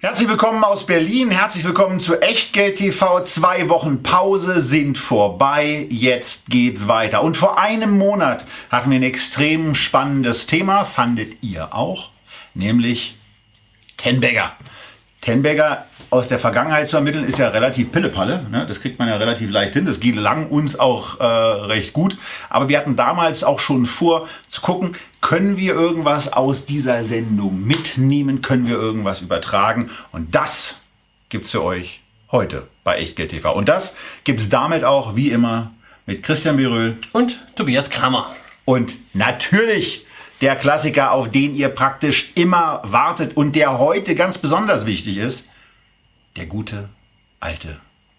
Herzlich willkommen aus Berlin, herzlich willkommen zu Echtgeld TV. Zwei Wochen Pause sind vorbei, jetzt geht's weiter. Und vor einem Monat hatten wir ein extrem spannendes Thema, fandet ihr auch, nämlich Tenbagger. Tenbagger aus der Vergangenheit zu ermitteln, ist ja relativ Pillepalle. Ne? Das kriegt man ja relativ leicht hin. Das geht lang uns auch äh, recht gut. Aber wir hatten damals auch schon vor zu gucken, können wir irgendwas aus dieser Sendung mitnehmen? Können wir irgendwas übertragen? Und das gibt's für euch heute bei Echtgeld TV. Und das gibt's damit auch, wie immer, mit Christian Biröhl und Tobias Kramer. Und natürlich der Klassiker, auf den ihr praktisch immer wartet und der heute ganz besonders wichtig ist, der gute alte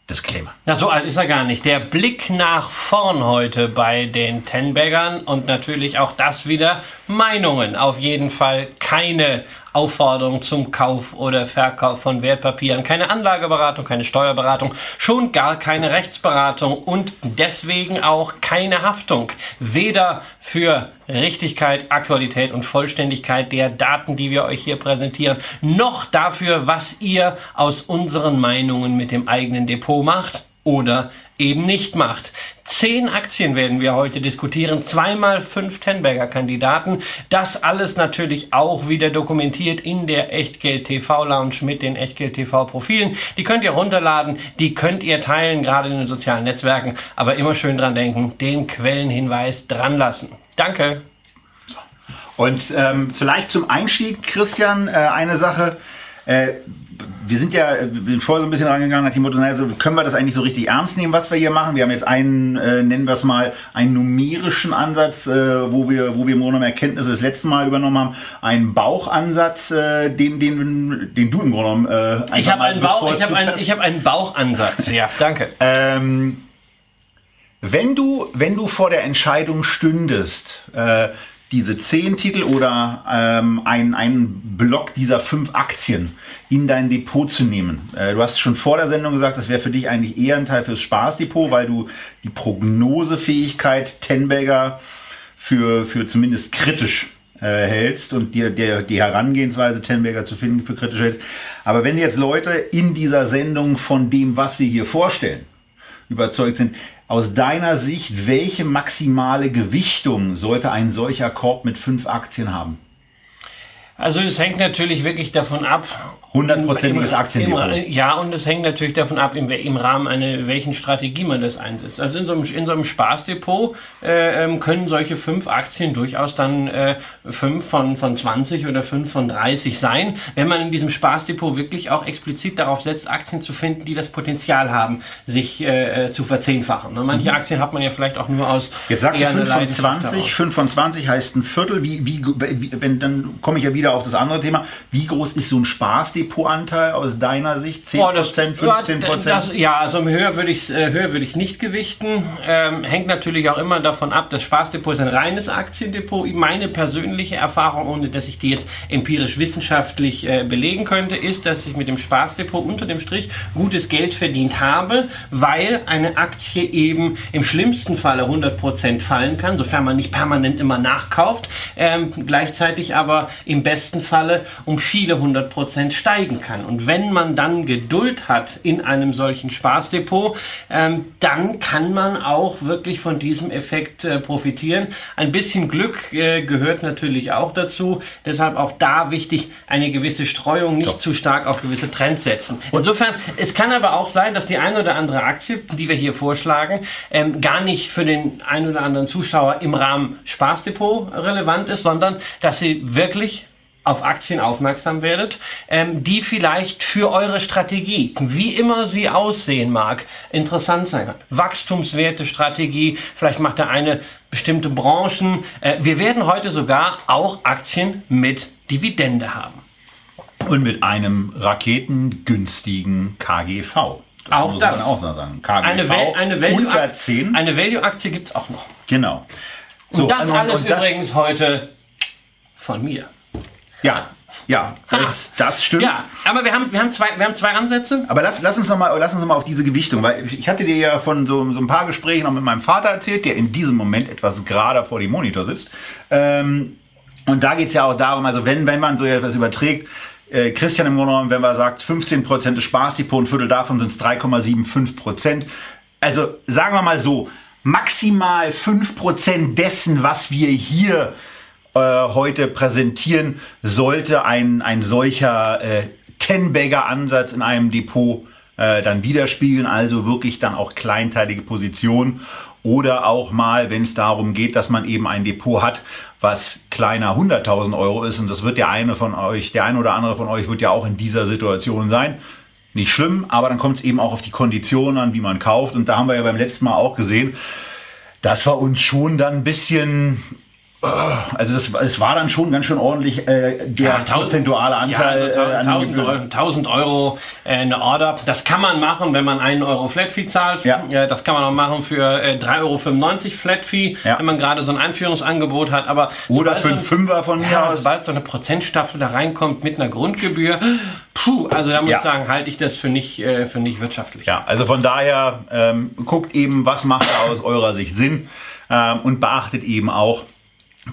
Disclaimer. Na, so alt ist er gar nicht. Der Blick nach vorn heute bei den Tenbaggern und natürlich auch das wieder Meinungen. Auf jeden Fall keine Aufforderung zum Kauf oder Verkauf von Wertpapieren, keine Anlageberatung, keine Steuerberatung, schon gar keine Rechtsberatung und deswegen auch keine Haftung. Weder für Richtigkeit, Aktualität und Vollständigkeit der Daten, die wir euch hier präsentieren, noch dafür, was ihr aus unseren Meinungen mit dem eigenen Depot macht oder eben nicht macht. Zehn Aktien werden wir heute diskutieren, zweimal fünf Tenberger Kandidaten. Das alles natürlich auch wieder dokumentiert in der Echtgeld TV Lounge mit den Echtgeld TV Profilen. Die könnt ihr runterladen, die könnt ihr teilen, gerade in den sozialen Netzwerken. Aber immer schön dran denken, den Quellenhinweis dran lassen. Danke. Und ähm, vielleicht zum Einstieg, Christian, äh, eine Sache. Äh, wir sind ja bin vorher so ein bisschen rangegangen nach dem Motto, also können wir das eigentlich so richtig ernst nehmen, was wir hier machen? Wir haben jetzt einen, äh, nennen wir es mal, einen numerischen Ansatz, äh, wo wir, wo wir im Grunde Erkenntnisse das letzte Mal übernommen haben, einen Bauchansatz, äh, den, den, den du im Grunde genommen äh, ich habe einen, Bauch, ich hab einen, ich hab einen Bauchansatz, ja, danke. ähm, wenn du, wenn du vor der Entscheidung stündest, äh, diese zehn Titel oder ähm, einen, einen Block dieser fünf Aktien in dein Depot zu nehmen. Äh, du hast schon vor der Sendung gesagt, das wäre für dich eigentlich eher ein Teil fürs Spaßdepot, weil du die Prognosefähigkeit Tenberger für, für zumindest kritisch äh, hältst und dir der, die Herangehensweise Tenberger zu finden für kritisch hältst. Aber wenn jetzt Leute in dieser Sendung von dem, was wir hier vorstellen, überzeugt sind, aus deiner Sicht, welche maximale Gewichtung sollte ein solcher Korb mit fünf Aktien haben? Also es hängt natürlich wirklich davon ab. Hundertprozentiges Aktiendepot. Ja, und es hängt natürlich davon ab, im, im Rahmen einer welchen Strategie man das einsetzt. Also in so einem, in so einem Spaßdepot äh, ähm, können solche fünf Aktien durchaus dann äh, fünf von, von 20 oder fünf von 30 sein, wenn man in diesem Spaßdepot wirklich auch explizit darauf setzt, Aktien zu finden, die das Potenzial haben, sich äh, äh zu verzehnfachen. Und manche mhm. Aktien hat man ja vielleicht auch nur aus. Jetzt sagst du 5 von 20, 5 von 20 heißt ein Viertel. Wie, wie, wie wenn, dann komme ich ja wieder auf das andere Thema. Wie groß ist so ein Spaßdepotanteil aus deiner Sicht? 10 Prozent, 15 Prozent? Ja, also höher würde ich es äh, höher würde ich nicht gewichten. Ähm, hängt natürlich auch immer davon ab. Das Spaßdepot ist ein reines Aktiendepot. Meine persönliche Erfahrung, ohne dass ich die jetzt empirisch wissenschaftlich äh, belegen könnte, ist, dass ich mit dem Spaßdepot unter dem Strich gutes Geld verdient habe, weil eine Aktie eben im schlimmsten Falle 100 Prozent fallen kann, sofern man nicht permanent immer nachkauft. Ähm, gleichzeitig aber im besten Falle um viele hundert Prozent steigen kann. Und wenn man dann Geduld hat in einem solchen Spaßdepot, ähm, dann kann man auch wirklich von diesem Effekt äh, profitieren. Ein bisschen Glück äh, gehört natürlich auch dazu. Deshalb auch da wichtig, eine gewisse Streuung, nicht so. zu stark auf gewisse Trends setzen. Insofern, es kann aber auch sein, dass die eine oder andere Aktie, die wir hier vorschlagen, ähm, gar nicht für den einen oder anderen Zuschauer im Rahmen Spaßdepot relevant ist, sondern dass sie wirklich auf Aktien aufmerksam werdet, ähm, die vielleicht für eure Strategie, wie immer sie aussehen mag, interessant sein kann. Wachstumswerte Strategie, vielleicht macht er eine bestimmte Branchen. Äh, wir werden heute sogar auch Aktien mit Dividende haben. Und mit einem raketengünstigen KGV. Das auch das. Auch sagen. KGV eine, Val eine Value unter 10. Eine Value-Aktie gibt es auch noch. Genau. So, und das und, alles und das übrigens heute von mir. Ja, ja, das, das stimmt. Ja, aber wir haben, wir haben, zwei, wir haben zwei Ansätze. Aber lass, lass uns nochmal lass uns noch mal auf diese Gewichtung, weil ich hatte dir ja von so, so ein paar Gesprächen auch mit meinem Vater erzählt, der in diesem Moment etwas gerader vor dem Monitor sitzt. Ähm, und da geht's ja auch darum, also wenn, wenn man so etwas überträgt, äh, Christian im Grunde genommen, wenn man sagt, 15% des Spaßdepot, ein Viertel davon sind es 3,75%. Also sagen wir mal so, maximal 5% dessen, was wir hier äh, heute präsentieren, sollte ein, ein solcher äh, Ten-Bagger-Ansatz in einem Depot äh, dann widerspiegeln, also wirklich dann auch kleinteilige Positionen oder auch mal, wenn es darum geht, dass man eben ein Depot hat, was kleiner 100.000 Euro ist und das wird der eine von euch, der eine oder andere von euch wird ja auch in dieser Situation sein. Nicht schlimm, aber dann kommt es eben auch auf die Konditionen an, wie man kauft und da haben wir ja beim letzten Mal auch gesehen, dass wir uns schon dann ein bisschen also das, es war dann schon ganz schön ordentlich äh, der ja, prozentuale Anteil. Ja, also 1000, äh, Euro, 1000 Euro äh, eine Order. Das kann man machen, wenn man einen Euro Flat Fee zahlt. Ja. Äh, das kann man auch machen für äh, 3,95 Euro Flat Fee, ja. wenn man gerade so ein Einführungsangebot hat. Aber Oder für einen Fünfer von mir ja, aus. Sobald so eine Prozentstaffel da reinkommt mit einer Grundgebühr, puh, also da muss ich sagen, halte ich das für nicht, äh, für nicht wirtschaftlich. Ja, also von daher ähm, guckt eben, was macht aus eurer Sicht Sinn ähm, und beachtet eben auch,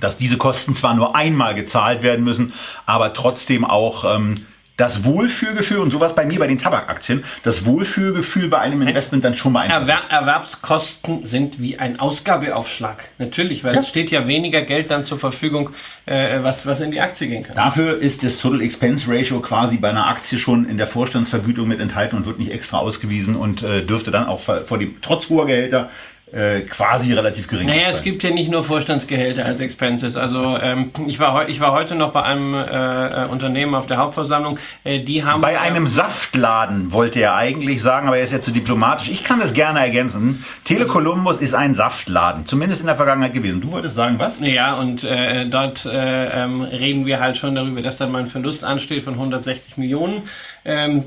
dass diese Kosten zwar nur einmal gezahlt werden müssen, aber trotzdem auch ähm, das Wohlfühlgefühl und sowas bei mir bei den Tabakaktien, das Wohlfühlgefühl bei einem Investment dann schon beeinflusst. Erwer Erwerbskosten sind wie ein Ausgabeaufschlag. Natürlich, weil ja. es steht ja weniger Geld dann zur Verfügung, äh, was, was in die Aktie gehen kann. Dafür ist das Total Expense Ratio quasi bei einer Aktie schon in der Vorstandsvergütung mit enthalten und wird nicht extra ausgewiesen und äh, dürfte dann auch vor dem, trotz hoher Gehälter äh, quasi relativ gering. Naja, es gibt ja nicht nur Vorstandsgehälter als Expenses. Also ähm, ich, war ich war heute noch bei einem äh, äh, Unternehmen auf der Hauptversammlung. Äh, die haben bei einem Saftladen wollte er eigentlich sagen, aber er ist ja zu diplomatisch. Ich kann das gerne ergänzen. Telekolumbus ist ein Saftladen, zumindest in der Vergangenheit gewesen. Du wolltest sagen was? Ja, und äh, dort äh, ähm, reden wir halt schon darüber, dass dann mal ein Verlust ansteht von 160 Millionen. Ähm,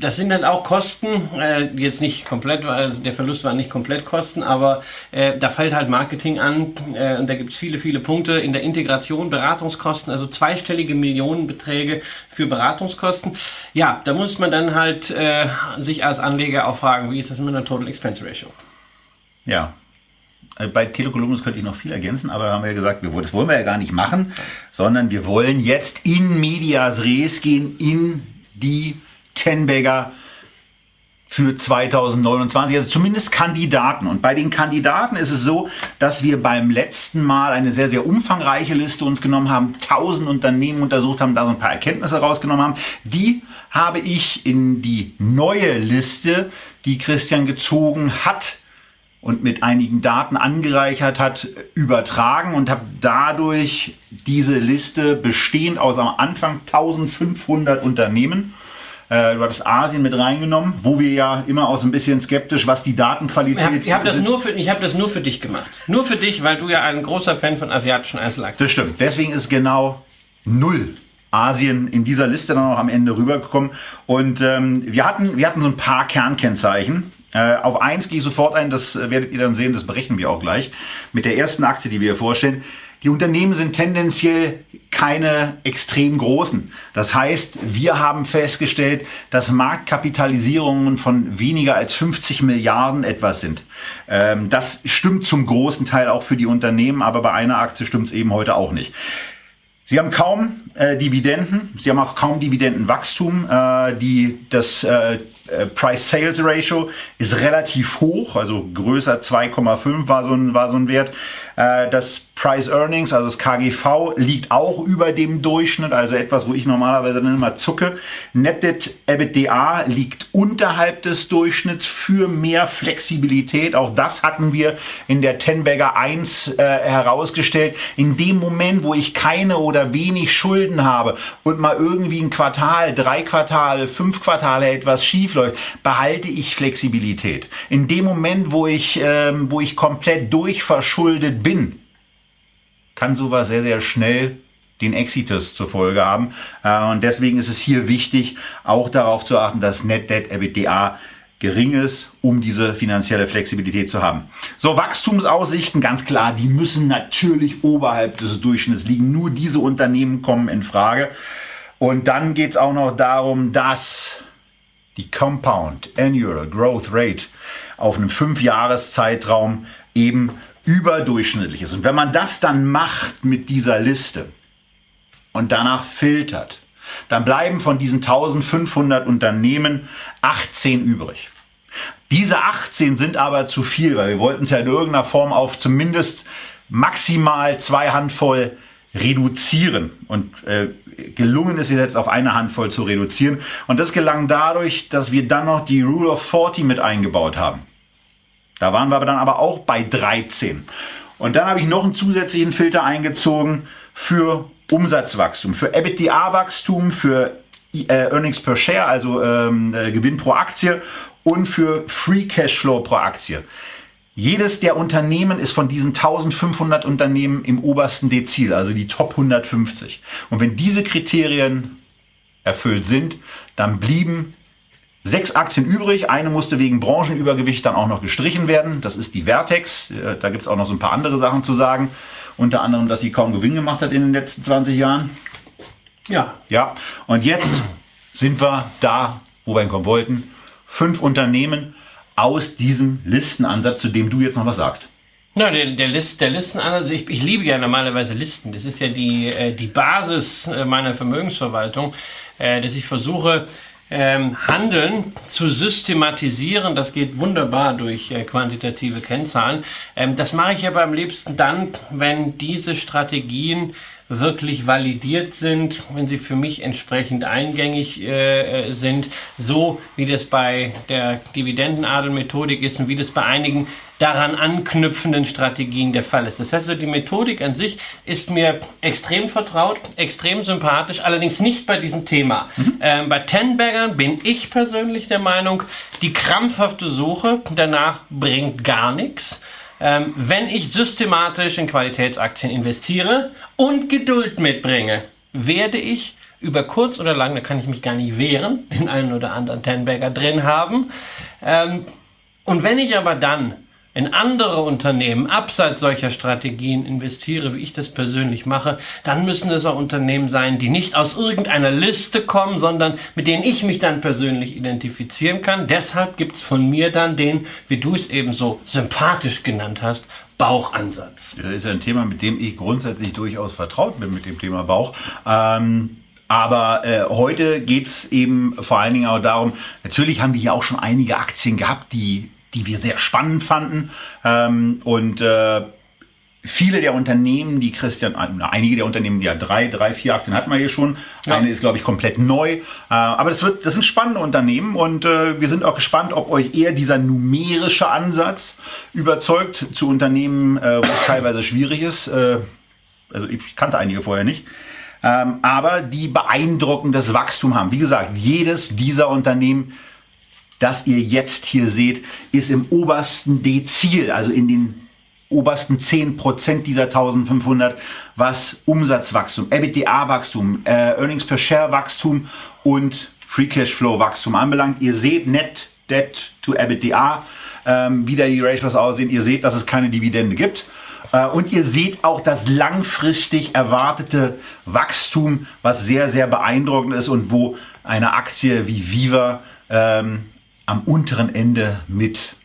das sind halt auch Kosten, äh, jetzt nicht komplett, also der Verlust war nicht komplett Kosten, aber äh, da fällt halt Marketing an äh, und da gibt es viele, viele Punkte in der Integration, Beratungskosten, also zweistellige Millionenbeträge für Beratungskosten. Ja, da muss man dann halt äh, sich als Anleger auch fragen, wie ist das mit einer Total Expense Ratio? Ja, äh, bei Telekolumbus könnte ich noch viel ergänzen, aber haben wir ja gesagt, das wollen wir ja gar nicht machen, sondern wir wollen jetzt in Medias Res gehen, in die Tenbagger für 2029, also zumindest Kandidaten. Und bei den Kandidaten ist es so, dass wir beim letzten Mal eine sehr, sehr umfangreiche Liste uns genommen haben, 1000 Unternehmen untersucht haben, da so ein paar Erkenntnisse rausgenommen haben. Die habe ich in die neue Liste, die Christian gezogen hat, und mit einigen Daten angereichert hat, übertragen und habe dadurch diese Liste bestehend aus am Anfang 1500 Unternehmen äh, du hattest Asien mit reingenommen, wo wir ja immer auch so ein bisschen skeptisch, was die Datenqualität Ich habe hab das, nur für, ich hab das nur für dich gemacht. Nur für dich, weil du ja ein großer Fan von asiatischen Einzelaktien bist. Das stimmt. Deswegen ist genau null Asien in dieser Liste dann auch am Ende rübergekommen. Und ähm, wir, hatten, wir hatten so ein paar Kernkennzeichen. Äh, auf eins gehe ich sofort ein, das werdet ihr dann sehen, das berechnen wir auch gleich. Mit der ersten Aktie, die wir vorstellen. Die Unternehmen sind tendenziell keine extrem großen. Das heißt, wir haben festgestellt, dass Marktkapitalisierungen von weniger als 50 Milliarden etwas sind. Ähm, das stimmt zum großen Teil auch für die Unternehmen, aber bei einer Aktie stimmt es eben heute auch nicht. Sie haben kaum äh, Dividenden, sie haben auch kaum Dividendenwachstum. Äh, die, das äh, äh, Price-Sales-Ratio ist relativ hoch, also größer 2,5 war so ein, war so ein Wert. Äh, das Price Earnings, also das KGV, liegt auch über dem Durchschnitt, also etwas, wo ich normalerweise dann immer zucke. Net Debt EBITDA liegt unterhalb des Durchschnitts für mehr Flexibilität. Auch das hatten wir in der Tenbagger 1 äh, herausgestellt. In dem Moment, wo ich keine oder wenig Schulden habe und mal irgendwie ein Quartal, drei Quartale, fünf Quartale etwas schief läuft, behalte ich Flexibilität. In dem Moment, wo ich, ähm, wo ich komplett durchverschuldet bin, kann sowas sehr, sehr schnell den Exitus zur Folge haben. Äh, und deswegen ist es hier wichtig, auch darauf zu achten, dass Net Debt EBITDA gering ist, um diese finanzielle Flexibilität zu haben. So, Wachstumsaussichten, ganz klar, die müssen natürlich oberhalb des Durchschnitts liegen. Nur diese Unternehmen kommen in Frage. Und dann geht es auch noch darum, dass die Compound Annual Growth Rate auf einem Fünfjahreszeitraum eben überdurchschnittlich ist. Und wenn man das dann macht mit dieser Liste und danach filtert, dann bleiben von diesen 1500 Unternehmen 18 übrig. Diese 18 sind aber zu viel, weil wir wollten es ja in irgendeiner Form auf zumindest maximal zwei Handvoll reduzieren. Und äh, gelungen ist es jetzt auf eine Handvoll zu reduzieren. Und das gelang dadurch, dass wir dann noch die Rule of 40 mit eingebaut haben. Da waren wir aber dann aber auch bei 13. Und dann habe ich noch einen zusätzlichen Filter eingezogen für Umsatzwachstum, für EBITDA-Wachstum, für äh, Earnings per Share, also ähm, äh, Gewinn pro Aktie und für Free Cashflow pro Aktie. Jedes der Unternehmen ist von diesen 1500 Unternehmen im obersten Dezil, also die Top 150. Und wenn diese Kriterien erfüllt sind, dann blieben sechs Aktien übrig. Eine musste wegen Branchenübergewicht dann auch noch gestrichen werden. Das ist die Vertex. Äh, da gibt es auch noch so ein paar andere Sachen zu sagen. Unter anderem, dass sie kaum Gewinn gemacht hat in den letzten 20 Jahren. Ja. Ja. Und jetzt sind wir da, wo wir hinkommen wollten. Fünf Unternehmen aus diesem Listenansatz, zu dem du jetzt noch was sagst. Na, der, der, List, der Listenansatz, ich, ich liebe ja normalerweise Listen. Das ist ja die, äh, die Basis äh, meiner Vermögensverwaltung, äh, dass ich versuche, ähm, Handeln zu systematisieren. Das geht wunderbar durch quantitative Kennzahlen. Ähm, das mache ich aber am liebsten dann, wenn diese Strategien wirklich validiert sind, wenn sie für mich entsprechend eingängig äh, sind, so wie das bei der Dividendenadelmethodik ist und wie das bei einigen daran anknüpfenden Strategien der Fall ist. Das heißt, die Methodik an sich ist mir extrem vertraut, extrem sympathisch, allerdings nicht bei diesem Thema. Mhm. Ähm, bei Tenbaggern bin ich persönlich der Meinung, die krampfhafte Suche danach bringt gar nichts. Ähm, wenn ich systematisch in Qualitätsaktien investiere und Geduld mitbringe, werde ich über kurz oder lang, da kann ich mich gar nicht wehren, den einen oder anderen Tenbagger drin haben. Ähm, und wenn ich aber dann in andere Unternehmen abseits solcher Strategien investiere, wie ich das persönlich mache, dann müssen es auch Unternehmen sein, die nicht aus irgendeiner Liste kommen, sondern mit denen ich mich dann persönlich identifizieren kann. Deshalb gibt es von mir dann den, wie du es eben so sympathisch genannt hast, Bauchansatz. Das ist ein Thema, mit dem ich grundsätzlich durchaus vertraut bin, mit dem Thema Bauch. Ähm aber äh, heute geht's eben vor allen Dingen auch darum, natürlich haben wir hier auch schon einige Aktien gehabt, die die wir sehr spannend fanden. Ähm, und äh, viele der Unternehmen, die Christian, äh, einige der Unternehmen, ja drei, drei, vier Aktien hatten wir hier schon. Ja. Eine ist, glaube ich, komplett neu. Äh, aber das wird, das sind spannende Unternehmen und äh, wir sind auch gespannt, ob euch eher dieser numerische Ansatz überzeugt zu Unternehmen, wo es teilweise schwierig ist. Also ich kannte einige vorher nicht. Ähm, aber die beeindruckendes Wachstum haben. Wie gesagt, jedes dieser Unternehmen das ihr jetzt hier seht, ist im obersten Dezil, also in den obersten 10% dieser 1500, was Umsatzwachstum, EBITDA-Wachstum, äh, Earnings per Share Wachstum und Free Cashflow Wachstum anbelangt. Ihr seht Net Debt to EBITDA, ähm, wie da die Ratios aussehen. Ihr seht, dass es keine Dividende gibt. Äh, und ihr seht auch das langfristig erwartete Wachstum, was sehr, sehr beeindruckend ist und wo eine Aktie wie Viva ähm, am unteren Ende mit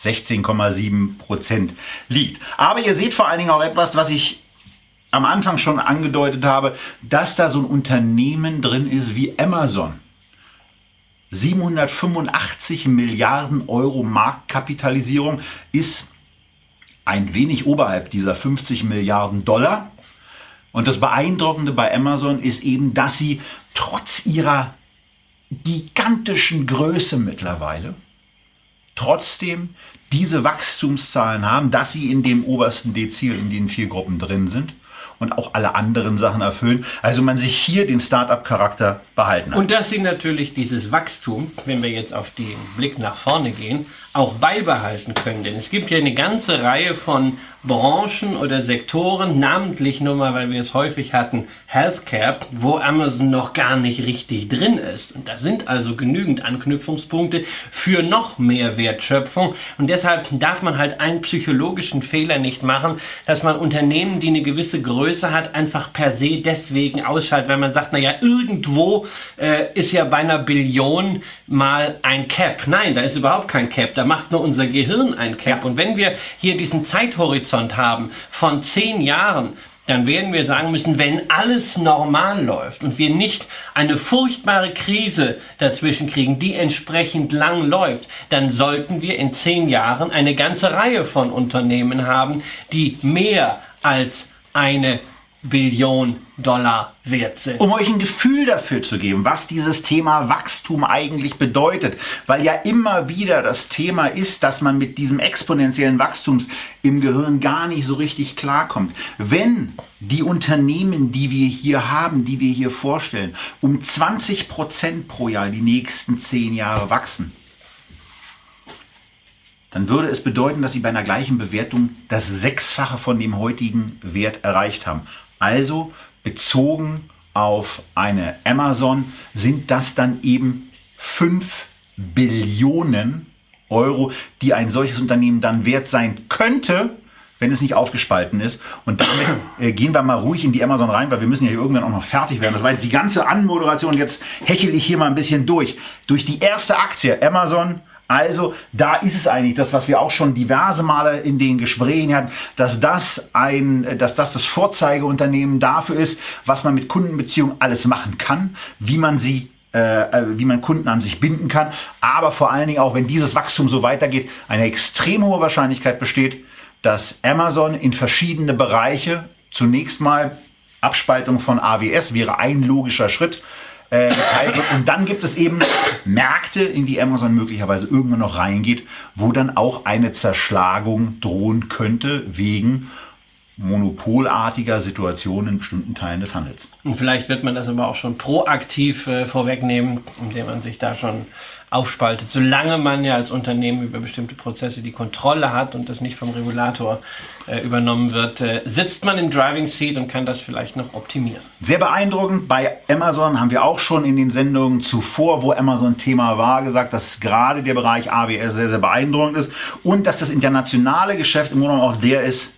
16,7 Prozent liegt. Aber ihr seht vor allen Dingen auch etwas, was ich am Anfang schon angedeutet habe, dass da so ein Unternehmen drin ist wie Amazon. 785 Milliarden Euro Marktkapitalisierung ist ein wenig oberhalb dieser 50 Milliarden Dollar. Und das Beeindruckende bei Amazon ist eben, dass sie trotz ihrer gigantischen Größe mittlerweile trotzdem diese Wachstumszahlen haben, dass sie in dem obersten Dezil in den vier Gruppen drin sind und auch alle anderen Sachen erfüllen. Also man sich hier den Start-up-Charakter behalten hat. Und dass sie natürlich dieses Wachstum, wenn wir jetzt auf den Blick nach vorne gehen, auch beibehalten können. Denn es gibt ja eine ganze Reihe von Branchen oder Sektoren, namentlich nur mal, weil wir es häufig hatten, Healthcare, wo Amazon noch gar nicht richtig drin ist. Und da sind also genügend Anknüpfungspunkte für noch mehr Wertschöpfung. Und deshalb darf man halt einen psychologischen Fehler nicht machen, dass man Unternehmen, die eine gewisse Größe hat, einfach per se deswegen ausschaltet, weil man sagt, naja, irgendwo äh, ist ja bei einer Billion mal ein Cap. Nein, da ist überhaupt kein Cap. Da macht nur unser Gehirn ein Cap. Und wenn wir hier diesen Zeithorizont haben von zehn Jahren, dann werden wir sagen müssen, wenn alles normal läuft und wir nicht eine furchtbare Krise dazwischen kriegen, die entsprechend lang läuft, dann sollten wir in zehn Jahren eine ganze Reihe von Unternehmen haben, die mehr als eine Billion Dollar wert sind. Um euch ein Gefühl dafür zu geben, was dieses Thema Wachstum eigentlich bedeutet, weil ja immer wieder das Thema ist, dass man mit diesem exponentiellen Wachstums im Gehirn gar nicht so richtig klarkommt. Wenn die Unternehmen, die wir hier haben, die wir hier vorstellen, um 20 Prozent pro Jahr die nächsten zehn Jahre wachsen, dann würde es bedeuten, dass sie bei einer gleichen Bewertung das Sechsfache von dem heutigen Wert erreicht haben. Also bezogen auf eine Amazon sind das dann eben 5 Billionen Euro, die ein solches Unternehmen dann wert sein könnte, wenn es nicht aufgespalten ist. Und damit äh, gehen wir mal ruhig in die Amazon rein, weil wir müssen ja irgendwann auch noch fertig werden. Das war jetzt die ganze Anmoderation. Jetzt hechel ich hier mal ein bisschen durch. Durch die erste Aktie, Amazon, also da ist es eigentlich das, was wir auch schon diverse Male in den Gesprächen hatten, dass das ein, dass das das Vorzeigeunternehmen dafür ist, was man mit Kundenbeziehungen alles machen kann, wie man sie äh, äh, wie man Kunden an sich binden kann, aber vor allen Dingen auch, wenn dieses Wachstum so weitergeht, eine extrem hohe Wahrscheinlichkeit besteht, dass Amazon in verschiedene Bereiche zunächst mal Abspaltung von AWS wäre ein logischer Schritt, äh, geteilt wird. Und dann gibt es eben Märkte, in die Amazon möglicherweise irgendwann noch reingeht, wo dann auch eine Zerschlagung drohen könnte wegen monopolartiger Situationen in bestimmten Teilen des Handels. Und vielleicht wird man das aber auch schon proaktiv äh, vorwegnehmen, indem man sich da schon aufspaltet. Solange man ja als Unternehmen über bestimmte Prozesse die Kontrolle hat und das nicht vom Regulator äh, übernommen wird, äh, sitzt man im Driving Seat und kann das vielleicht noch optimieren. Sehr beeindruckend. Bei Amazon haben wir auch schon in den Sendungen zuvor, wo Amazon Thema war, gesagt, dass gerade der Bereich AWS sehr, sehr beeindruckend ist und dass das internationale Geschäft im Grunde auch der ist,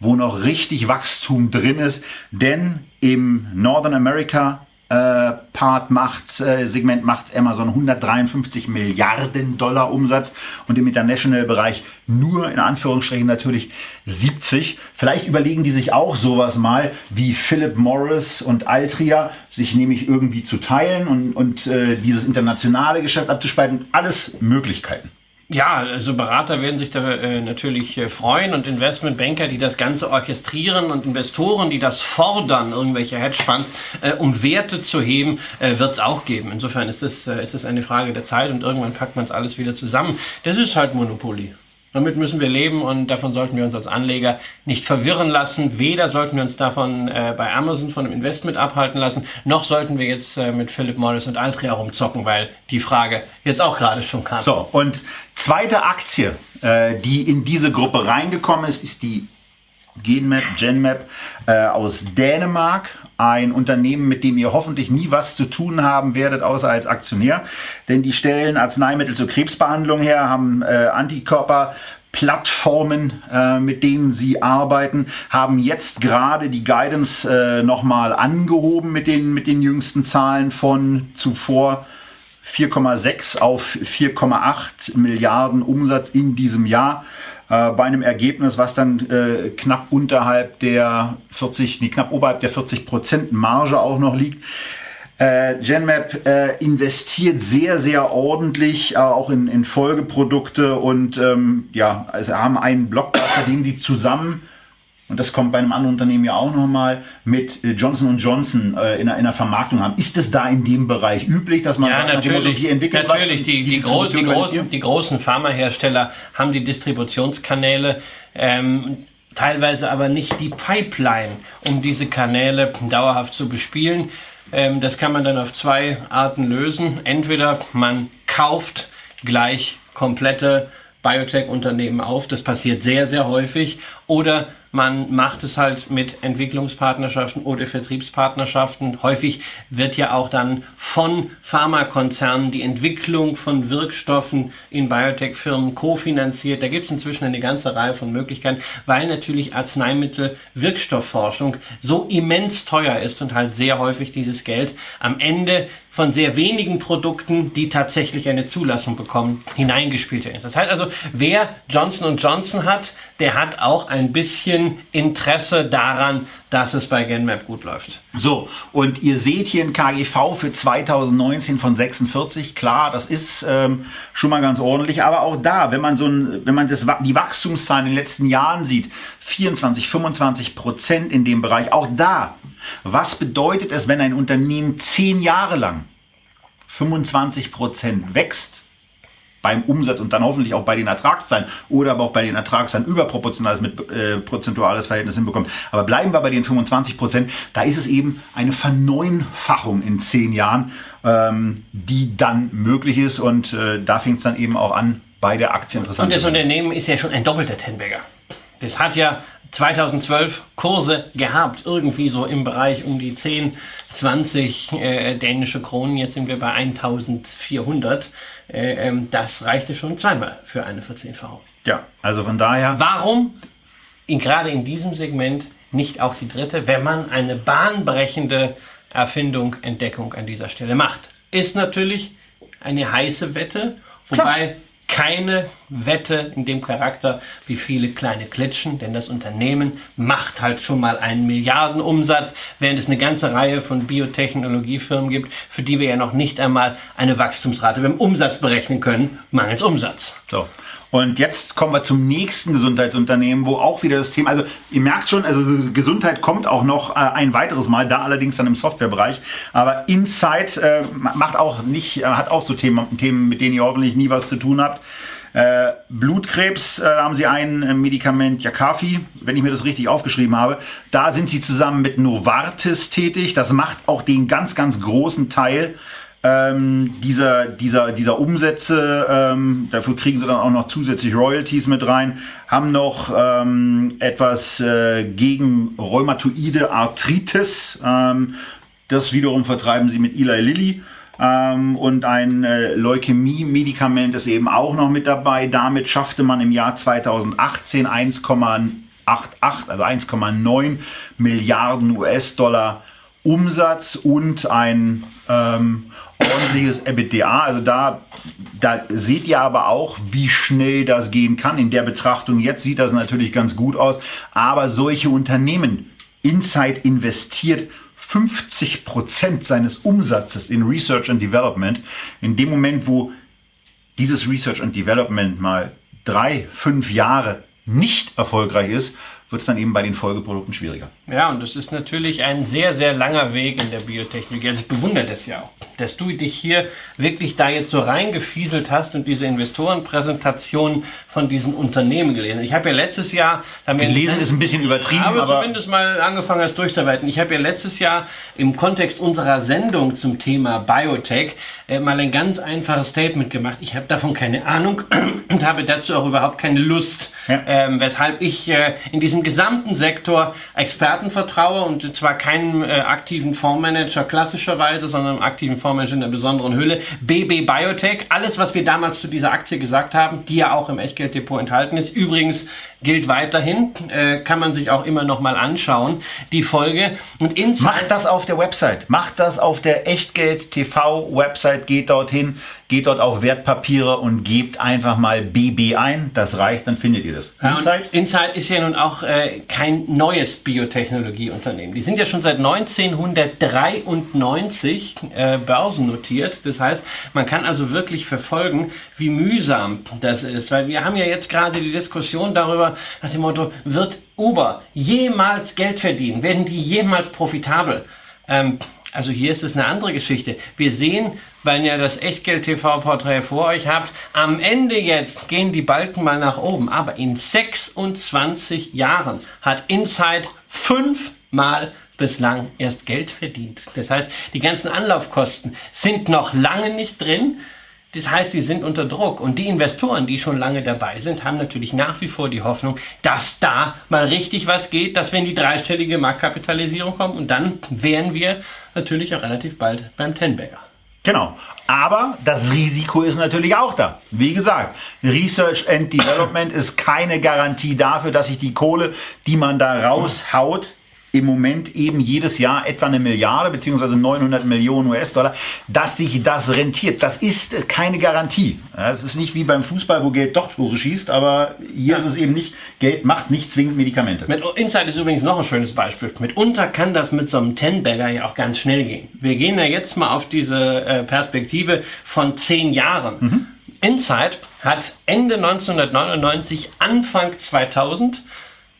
wo noch richtig Wachstum drin ist. Denn im Northern America äh, Part macht, äh, Segment macht Amazon 153 Milliarden Dollar Umsatz und im International-Bereich nur in Anführungsstrichen natürlich 70. Vielleicht überlegen die sich auch sowas mal wie Philip Morris und Altria, sich nämlich irgendwie zu teilen und, und äh, dieses internationale Geschäft abzuspalten. Alles Möglichkeiten. Ja, also Berater werden sich da äh, natürlich äh, freuen und Investmentbanker, die das Ganze orchestrieren und Investoren, die das fordern, irgendwelche Hedgefonds, äh, um Werte zu heben, äh, wird es auch geben. Insofern ist es, äh, ist es eine Frage der Zeit und irgendwann packt man es alles wieder zusammen. Das ist halt Monopoly. Damit müssen wir leben und davon sollten wir uns als Anleger nicht verwirren lassen. Weder sollten wir uns davon äh, bei Amazon von einem Investment abhalten lassen, noch sollten wir jetzt äh, mit Philip Morris und Altria rumzocken, weil die Frage jetzt auch gerade schon kam. So, und zweite Aktie, äh, die in diese Gruppe reingekommen ist, ist die Genmap, Genmap äh, aus Dänemark. Ein Unternehmen, mit dem ihr hoffentlich nie was zu tun haben werdet, außer als Aktionär. Denn die stellen Arzneimittel zur Krebsbehandlung her, haben äh, Antikörper. Plattformen, äh, mit denen sie arbeiten, haben jetzt gerade die Guidance äh, nochmal angehoben mit den, mit den jüngsten Zahlen von zuvor 4,6 auf 4,8 Milliarden Umsatz in diesem Jahr äh, bei einem Ergebnis, was dann äh, knapp unterhalb der 40, nee, knapp oberhalb der 40 Prozent Marge auch noch liegt. Äh, Genmap äh, investiert sehr, sehr ordentlich äh, auch in, in Folgeprodukte und ähm, ja, also haben einen Blockbuster, den sie zusammen und das kommt bei einem anderen Unternehmen ja auch nochmal, mit äh, Johnson Johnson äh, in, einer, in einer Vermarktung haben. Ist es da in dem Bereich üblich, dass man ja, sagt, natürlich, die entwickelt natürlich was, die, die, die, groß, die, großen, die großen Pharmahersteller haben die Distributionskanäle. Ähm, teilweise aber nicht die Pipeline, um diese Kanäle dauerhaft zu bespielen. Ähm, das kann man dann auf zwei Arten lösen. Entweder man kauft gleich komplette Biotech-Unternehmen auf. Das passiert sehr, sehr häufig. Oder man macht es halt mit Entwicklungspartnerschaften oder Vertriebspartnerschaften. Häufig wird ja auch dann von Pharmakonzernen die Entwicklung von Wirkstoffen in Biotech-Firmen kofinanziert. Da gibt es inzwischen eine ganze Reihe von Möglichkeiten, weil natürlich Arzneimittel-Wirkstoffforschung so immens teuer ist und halt sehr häufig dieses Geld am Ende von sehr wenigen Produkten, die tatsächlich eine Zulassung bekommen, hineingespielt ist. Das heißt also, wer Johnson Johnson hat, der hat auch ein bisschen Interesse daran, dass es bei GenMap gut läuft. So, und ihr seht hier ein KGV für 2019 von 46. Klar, das ist ähm, schon mal ganz ordentlich, aber auch da, wenn man so ein, wenn man das, die Wachstumszahlen in den letzten Jahren sieht, 24, 25 Prozent in dem Bereich, auch da was bedeutet es, wenn ein Unternehmen zehn Jahre lang 25 Prozent wächst? beim Umsatz und dann hoffentlich auch bei den Ertragszahlen oder aber auch bei den Ertragszahlen überproportionales mit äh, prozentuales Verhältnis hinbekommen. Aber bleiben wir bei den 25 Prozent, da ist es eben eine Verneunfachung in zehn Jahren, ähm, die dann möglich ist und äh, da fängt es dann eben auch an bei der Aktie interessant. Und das Unternehmen ist ja schon ein doppelter Tenbagger. Das hat ja 2012 Kurse gehabt, irgendwie so im Bereich um die 10, 20 äh, dänische Kronen. Jetzt sind wir bei 1400. Äh, ähm, das reichte schon zweimal für eine Verzehnfachung. Ja, also von daher. Warum in, gerade in diesem Segment nicht auch die dritte, wenn man eine bahnbrechende Erfindung, Entdeckung an dieser Stelle macht? Ist natürlich eine heiße Wette, wobei Klar keine Wette in dem Charakter wie viele kleine Klitschen, denn das Unternehmen macht halt schon mal einen Milliardenumsatz, während es eine ganze Reihe von Biotechnologiefirmen gibt, für die wir ja noch nicht einmal eine Wachstumsrate beim Umsatz berechnen können, mangels Umsatz. So. Und jetzt kommen wir zum nächsten Gesundheitsunternehmen, wo auch wieder das Thema, also ihr merkt schon, also Gesundheit kommt auch noch äh, ein weiteres Mal, da allerdings dann im Softwarebereich. Aber Insight äh, macht auch nicht, äh, hat auch so Themen, Themen, mit denen ihr hoffentlich nie was zu tun habt. Äh, Blutkrebs, äh, haben sie ein äh, Medikament, Jakafi, wenn ich mir das richtig aufgeschrieben habe. Da sind sie zusammen mit Novartis tätig. Das macht auch den ganz, ganz großen Teil ähm, dieser, dieser, dieser Umsätze. Ähm, dafür kriegen sie dann auch noch zusätzlich Royalties mit rein. Haben noch ähm, etwas äh, gegen rheumatoide Arthritis. Ähm, das wiederum vertreiben sie mit Eli Lilly. Ähm, und ein äh, Leukämie-Medikament ist eben auch noch mit dabei. Damit schaffte man im Jahr 2018 1,88, also 1,9 Milliarden US-Dollar Umsatz und ein ähm, ordentliches EBITDA. Also da, da seht ihr aber auch, wie schnell das gehen kann. In der Betrachtung jetzt sieht das natürlich ganz gut aus. Aber solche Unternehmen, Insight investiert 50 Prozent seines Umsatzes in Research and Development. In dem Moment, wo dieses Research and Development mal drei, fünf Jahre nicht erfolgreich ist, wird es dann eben bei den Folgeprodukten schwieriger. Ja, und das ist natürlich ein sehr, sehr langer Weg in der Biotechnologie. Also ich bewundere das ja auch, dass du dich hier wirklich da jetzt so reingefieselt hast und diese Investorenpräsentation von diesen Unternehmen gelesen. Ich habe ja letztes Jahr... Gelesen ist ein bisschen übertrieben, aber... zumindest mal angefangen, das durchzuarbeiten. Ich habe ja letztes Jahr im Kontext unserer Sendung zum Thema Biotech äh, mal ein ganz einfaches Statement gemacht. Ich habe davon keine Ahnung und habe dazu auch überhaupt keine Lust. Ja. Ähm, weshalb ich äh, in diesem gesamten Sektor Experten vertraue und zwar keinem äh, aktiven Fondsmanager klassischerweise, sondern einem aktiven Fondsmanager in der besonderen Hülle. BB Biotech, alles was wir damals zu dieser Aktie gesagt haben, die ja auch im Echtgelddepot enthalten ist. Übrigens gilt weiterhin, äh, kann man sich auch immer noch mal anschauen, die Folge. Und Macht das auf der Website, macht das auf der Echtgeld TV Website, geht dorthin, geht dort auf Wertpapiere und gebt einfach mal BB ein, das reicht, dann findet ihr das. Ja, Insight? Insight ist ja nun auch äh, kein neues Biotechnologieunternehmen. Die sind ja schon seit 1993 äh, börsennotiert. Das heißt, man kann also wirklich verfolgen, wie mühsam das ist, weil wir haben ja jetzt gerade die Diskussion darüber, nach dem Motto, wird Uber jemals Geld verdienen? Werden die jemals profitabel? Ähm, Also hier ist es eine andere Geschichte. Wir sehen, weil ihr das Echtgeld-TV-Porträt vor euch habt, am Ende jetzt gehen die Balken mal nach oben. Aber in 26 Jahren hat Inside fünfmal bislang erst Geld verdient. Das heißt, die ganzen Anlaufkosten sind noch lange nicht drin. Das heißt, die sind unter Druck. Und die Investoren, die schon lange dabei sind, haben natürlich nach wie vor die Hoffnung, dass da mal richtig was geht, dass wir in die dreistellige Marktkapitalisierung kommen. Und dann wären wir natürlich auch relativ bald beim Tenbagger. Genau. Aber das Risiko ist natürlich auch da. Wie gesagt, Research and Development ist keine Garantie dafür, dass sich die Kohle, die man da raushaut, im Moment eben jedes Jahr etwa eine Milliarde beziehungsweise 900 Millionen US-Dollar, dass sich das rentiert. Das ist keine Garantie. Es ist nicht wie beim Fußball, wo Geld doch Tore schießt, aber hier ist es eben nicht, Geld macht nicht zwingend Medikamente. Mit Inside ist übrigens noch ein schönes Beispiel. Mitunter kann das mit so einem Ten-Bagger ja auch ganz schnell gehen. Wir gehen ja jetzt mal auf diese äh, Perspektive von zehn Jahren. Mhm. Inside hat Ende 1999, Anfang 2000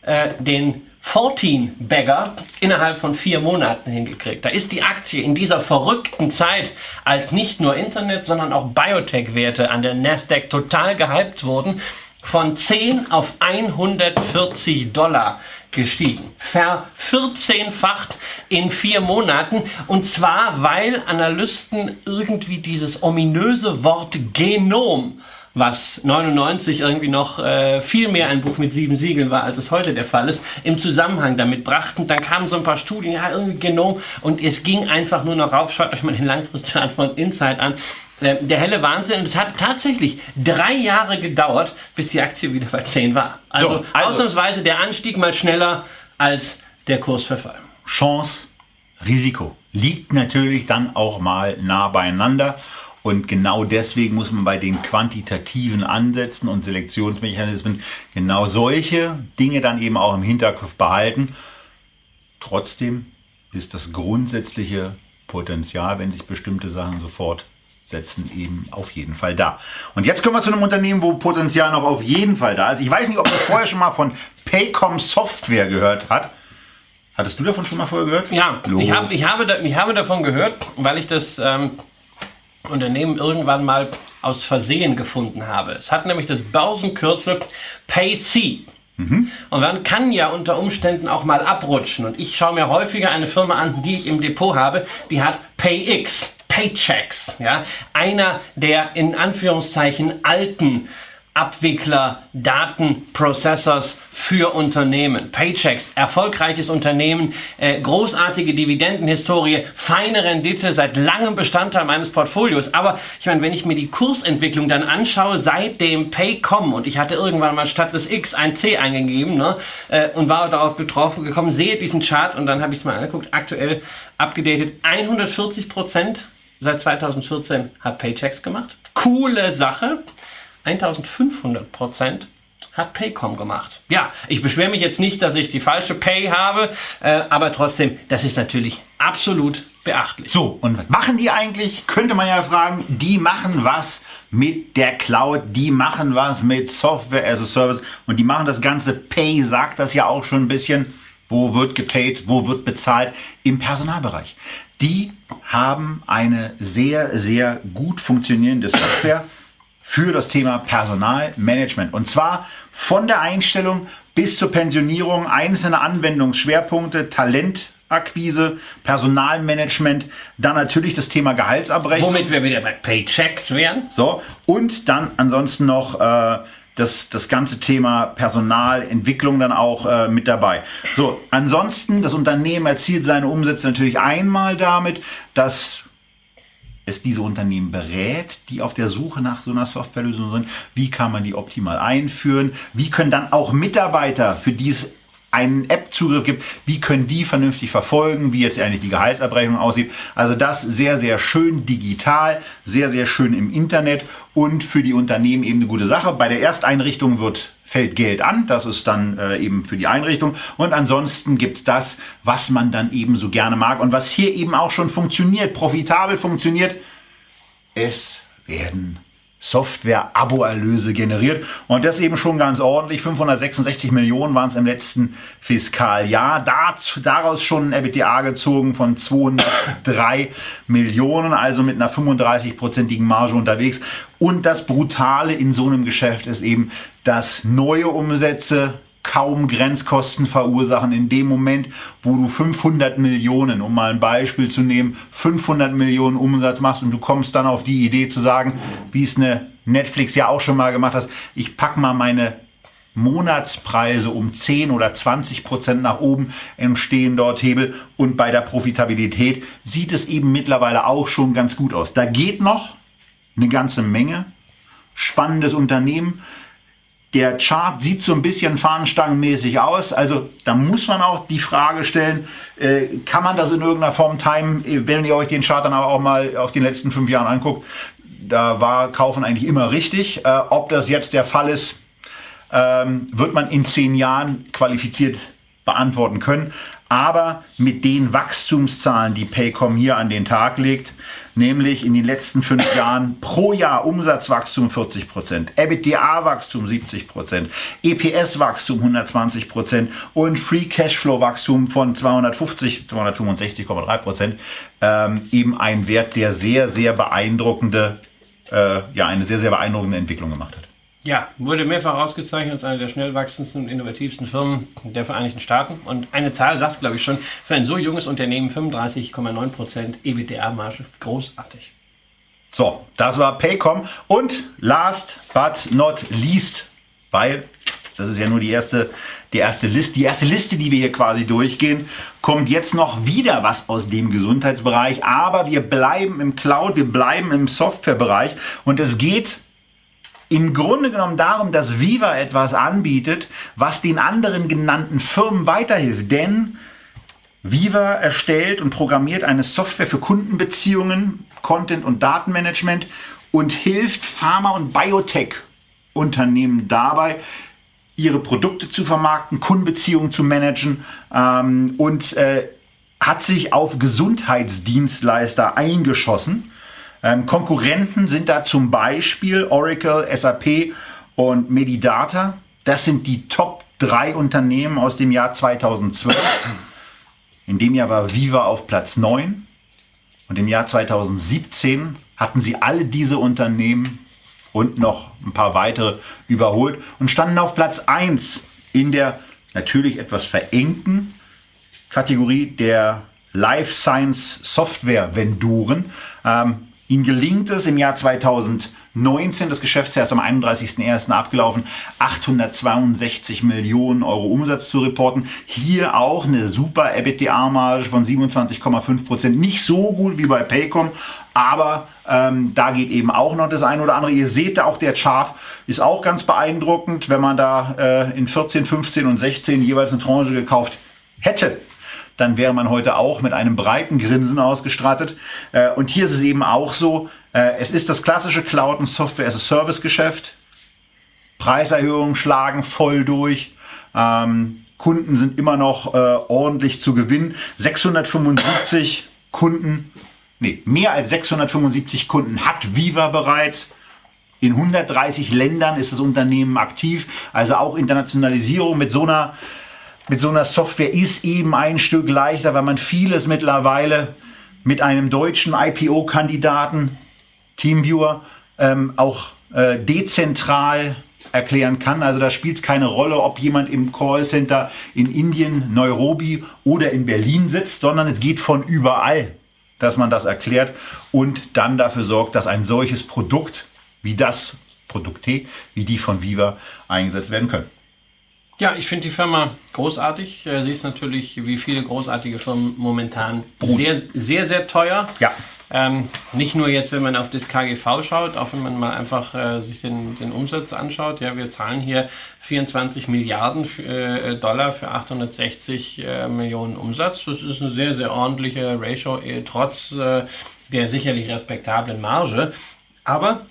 äh, den 14 Bagger innerhalb von vier Monaten hingekriegt. Da ist die Aktie in dieser verrückten Zeit, als nicht nur Internet, sondern auch Biotech-Werte an der Nasdaq total gehypt wurden, von 10 auf 140 Dollar gestiegen. Ver 14-facht in vier Monaten. Und zwar, weil Analysten irgendwie dieses ominöse Wort Genom was 99 irgendwie noch äh, viel mehr ein Buch mit sieben Siegeln war, als es heute der Fall ist, im Zusammenhang damit brachten. Dann kamen so ein paar Studien, ja, irgendwie Genom und es ging einfach nur noch rauf. Schaut euch mal den Langfristchart von Insight an. Äh, der helle Wahnsinn. Und es hat tatsächlich drei Jahre gedauert, bis die Aktie wieder bei 10 war. Also, so, also ausnahmsweise der Anstieg mal schneller als der Kursverfall. Chance, Risiko liegt natürlich dann auch mal nah beieinander. Und genau deswegen muss man bei den quantitativen Ansätzen und Selektionsmechanismen genau solche Dinge dann eben auch im Hinterkopf behalten. Trotzdem ist das grundsätzliche Potenzial, wenn sich bestimmte Sachen sofort setzen, eben auf jeden Fall da. Und jetzt kommen wir zu einem Unternehmen, wo Potenzial noch auf jeden Fall da ist. Ich weiß nicht, ob ihr vorher schon mal von Paycom Software gehört hat. Hattest du davon schon mal vorher gehört? Ja, ich, hab, ich, habe, ich habe davon gehört, weil ich das ähm, Unternehmen irgendwann mal aus Versehen gefunden habe. Es hat nämlich das Börsenkürzel PayC. Und man kann ja unter Umständen auch mal abrutschen. Und ich schaue mir häufiger eine Firma an, die ich im Depot habe, die hat PayX. Paychecks, ja, einer der in Anführungszeichen alten Abwickler, Datenprocessors für Unternehmen. Paychecks, erfolgreiches Unternehmen, äh, großartige Dividendenhistorie, feine Rendite, seit langem Bestandteil meines Portfolios. Aber ich meine, wenn ich mir die Kursentwicklung dann anschaue, seit dem Paycom und ich hatte irgendwann mal statt des X ein C eingegeben ne, äh, und war darauf getroffen gekommen, sehe diesen Chart und dann habe ich es mal angeguckt, aktuell abgedatet 140 Prozent seit 2014 hat Paychecks gemacht. Coole Sache. 1500 Prozent hat Paycom gemacht. Ja, ich beschwere mich jetzt nicht, dass ich die falsche Pay habe, äh, aber trotzdem, das ist natürlich absolut beachtlich. So, und was machen die eigentlich? Könnte man ja fragen, die machen was mit der Cloud, die machen was mit Software as a Service und die machen das ganze Pay, sagt das ja auch schon ein bisschen, wo wird gepaid, wo wird bezahlt im Personalbereich. Die haben eine sehr, sehr gut funktionierende Software für das Thema Personalmanagement. Und zwar von der Einstellung bis zur Pensionierung einzelne Anwendungsschwerpunkte, Talentakquise, Personalmanagement, dann natürlich das Thema Gehaltsabrechnung. Womit wir wieder bei Paychecks wären. So, und dann ansonsten noch äh, das, das ganze Thema Personalentwicklung dann auch äh, mit dabei. So, ansonsten, das Unternehmen erzielt seine Umsätze natürlich einmal damit, dass es diese Unternehmen berät, die auf der Suche nach so einer Softwarelösung sind. Wie kann man die optimal einführen? Wie können dann auch Mitarbeiter, für die es einen App-Zugriff gibt, wie können die vernünftig verfolgen, wie jetzt eigentlich die Gehaltsabrechnung aussieht. Also das sehr, sehr schön digital, sehr, sehr schön im Internet und für die Unternehmen eben eine gute Sache. Bei der Ersteinrichtung wird fällt Geld an, das ist dann äh, eben für die Einrichtung und ansonsten gibt's das, was man dann eben so gerne mag und was hier eben auch schon funktioniert, profitabel funktioniert. Es werden Software-Abo-Erlöse generiert. Und das eben schon ganz ordentlich. 566 Millionen waren es im letzten Fiskaljahr. Dazu, daraus schon ein EBITDA gezogen von 203 Millionen, also mit einer 35-prozentigen Marge unterwegs. Und das Brutale in so einem Geschäft ist eben, dass neue Umsätze kaum Grenzkosten verursachen in dem Moment, wo du 500 Millionen, um mal ein Beispiel zu nehmen, 500 Millionen Umsatz machst und du kommst dann auf die Idee zu sagen, wie es eine Netflix ja auch schon mal gemacht hat, ich pack mal meine Monatspreise um 10 oder 20 Prozent nach oben entstehen dort Hebel und bei der Profitabilität sieht es eben mittlerweile auch schon ganz gut aus. Da geht noch eine ganze Menge. Spannendes Unternehmen. Der Chart sieht so ein bisschen fahnenstangenmäßig aus. Also da muss man auch die Frage stellen, äh, kann man das in irgendeiner Form timen, wenn ihr euch den Chart dann aber auch mal auf den letzten fünf Jahren anguckt. Da war Kaufen eigentlich immer richtig. Äh, ob das jetzt der Fall ist, ähm, wird man in zehn Jahren qualifiziert beantworten können. Aber mit den Wachstumszahlen, die Paycom hier an den Tag legt, nämlich in den letzten fünf Jahren pro Jahr Umsatzwachstum 40 Prozent, EBITDA-Wachstum 70 Prozent, EPS-Wachstum 120 Prozent und Free Cashflow-Wachstum von 250, 265,3 Prozent, ähm, eben ein Wert, der sehr, sehr beeindruckende, äh, ja, eine sehr, sehr beeindruckende Entwicklung gemacht hat. Ja, wurde mehrfach ausgezeichnet als eine der schnell wachsendsten und innovativsten Firmen der Vereinigten Staaten. Und eine Zahl sagt, glaube ich, schon, für ein so junges Unternehmen 35,9% EBITDA-Marge. Großartig. So, das war Paycom. Und last but not least, weil das ist ja nur die erste, die erste Liste, die erste Liste, die wir hier quasi durchgehen, kommt jetzt noch wieder was aus dem Gesundheitsbereich, aber wir bleiben im Cloud, wir bleiben im Softwarebereich und es geht im Grunde genommen darum, dass Viva etwas anbietet, was den anderen genannten Firmen weiterhilft. Denn Viva erstellt und programmiert eine Software für Kundenbeziehungen, Content- und Datenmanagement und hilft Pharma- und Biotech-Unternehmen dabei, ihre Produkte zu vermarkten, Kundenbeziehungen zu managen ähm, und äh, hat sich auf Gesundheitsdienstleister eingeschossen ähm, Konkurrenten sind da zum Beispiel Oracle, SAP und Medidata. Das sind die Top 3 Unternehmen aus dem Jahr 2012. In dem Jahr war Viva auf Platz 9. Und im Jahr 2017 hatten sie alle diese Unternehmen und noch ein paar weitere überholt und standen auf Platz 1 in der natürlich etwas verengten Kategorie der Life Science Software Venduren. Ähm, Ihnen gelingt es im Jahr 2019, das Geschäftsjahr ist am 31.01. abgelaufen, 862 Millionen Euro Umsatz zu reporten. Hier auch eine super EBITDA-Marge von 27,5 Prozent. Nicht so gut wie bei Paycom, aber ähm, da geht eben auch noch das eine oder andere. Ihr seht da auch, der Chart ist auch ganz beeindruckend, wenn man da äh, in 14, 15 und 16 jeweils eine Tranche gekauft hätte dann wäre man heute auch mit einem breiten Grinsen ausgestattet. Äh, und hier ist es eben auch so, äh, es ist das klassische Cloud- und Software-as-a-Service-Geschäft. Preiserhöhungen schlagen voll durch. Ähm, Kunden sind immer noch äh, ordentlich zu gewinnen. 675 Kunden, nee, mehr als 675 Kunden hat Viva bereits. In 130 Ländern ist das Unternehmen aktiv. Also auch Internationalisierung mit so einer mit so einer Software ist eben ein Stück leichter, weil man vieles mittlerweile mit einem deutschen IPO-Kandidaten, Teamviewer, ähm, auch äh, dezentral erklären kann. Also da spielt es keine Rolle, ob jemand im Callcenter in Indien, Nairobi oder in Berlin sitzt, sondern es geht von überall, dass man das erklärt und dann dafür sorgt, dass ein solches Produkt wie das Produkt T, wie die von Viva eingesetzt werden können. Ja, ich finde die Firma großartig. Äh, sie ist natürlich, wie viele großartige Firmen, momentan sehr, sehr, sehr teuer. Ja. Ähm, nicht nur jetzt, wenn man auf das KGV schaut, auch wenn man mal einfach äh, sich den, den Umsatz anschaut. Ja, wir zahlen hier 24 Milliarden äh, Dollar für 860 äh, Millionen Umsatz. Das ist eine sehr, sehr ordentliche Ratio, äh, trotz äh, der sicherlich respektablen Marge. Aber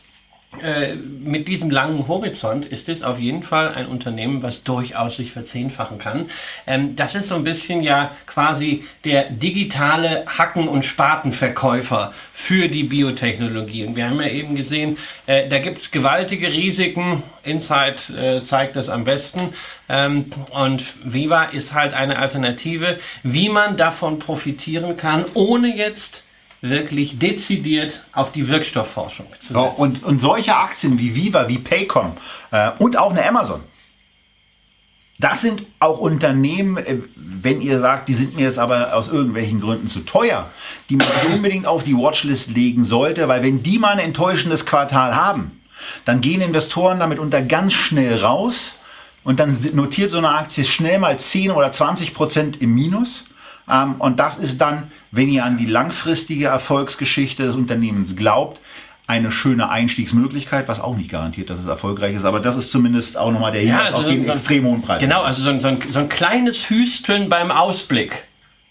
äh, mit diesem langen Horizont ist es auf jeden Fall ein Unternehmen, was durchaus sich verzehnfachen kann. Ähm, das ist so ein bisschen ja quasi der digitale Hacken- und Spatenverkäufer für die Biotechnologie. Und wir haben ja eben gesehen, äh, da gibt es gewaltige Risiken. Insight äh, zeigt das am besten. Ähm, und Viva ist halt eine Alternative, wie man davon profitieren kann, ohne jetzt wirklich dezidiert auf die Wirkstoffforschung zu setzen. Ja, und, und solche Aktien wie Viva, wie Paycom äh, und auch eine Amazon, das sind auch Unternehmen, äh, wenn ihr sagt, die sind mir jetzt aber aus irgendwelchen Gründen zu teuer, die man unbedingt auf die Watchlist legen sollte, weil wenn die mal ein enttäuschendes Quartal haben, dann gehen Investoren damit unter ganz schnell raus und dann notiert so eine Aktie schnell mal 10 oder 20 Prozent im Minus. Ähm, und das ist dann, wenn ihr an die langfristige Erfolgsgeschichte des Unternehmens glaubt, eine schöne Einstiegsmöglichkeit, was auch nicht garantiert, dass es erfolgreich ist, aber das ist zumindest auch nochmal der Ja, Hinweis also auf den so ein- extrem hohen Preis. Genau, also so ein, so, ein, so ein kleines Hüsteln beim Ausblick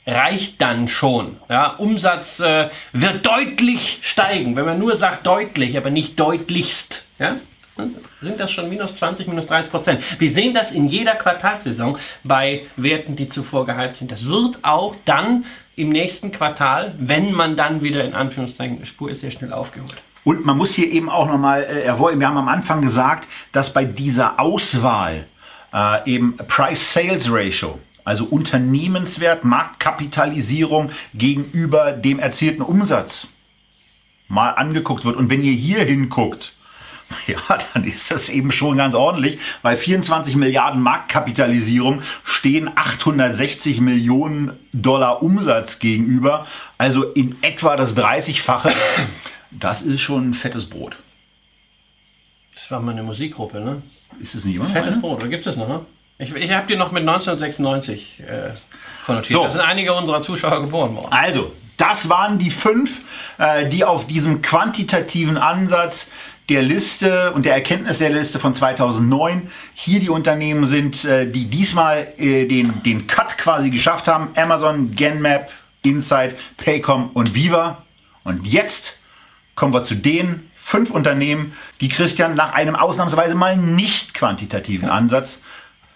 reicht dann schon. Ja, Umsatz äh, wird deutlich steigen. Wenn man nur sagt deutlich, aber nicht deutlichst, ja, sind das schon minus 20, minus 30 Prozent. Wir sehen das in jeder Quartalsaison bei Werten, die zuvor gehypt sind. Das wird auch dann im nächsten Quartal, wenn man dann wieder in Anführungszeichen Spur ist, sehr schnell aufgeholt. Und man muss hier eben auch nochmal äh, wir haben am Anfang gesagt, dass bei dieser Auswahl äh, eben Price-Sales-Ratio, also Unternehmenswert, Marktkapitalisierung gegenüber dem erzielten Umsatz mal angeguckt wird. Und wenn ihr hier hinguckt, ja, dann ist das eben schon ganz ordentlich. Bei 24 Milliarden Marktkapitalisierung stehen 860 Millionen Dollar Umsatz gegenüber. Also in etwa das 30-fache. Das ist schon ein fettes Brot. Das war mal eine Musikgruppe, ne? Ist es nicht immer? Fettes eine? Brot, oder gibt es noch, ne? Ich, ich habe dir noch mit 1996 äh, konnotiert. So. Da sind einige unserer Zuschauer geboren worden. Also, das waren die fünf, äh, die auf diesem quantitativen Ansatz der Liste und der Erkenntnis der Liste von 2009 hier die Unternehmen sind, äh, die diesmal äh, den, den Cut quasi geschafft haben. Amazon, Genmap, Insight, Paycom und Viva. Und jetzt kommen wir zu den fünf Unternehmen, die Christian nach einem ausnahmsweise mal nicht quantitativen Ansatz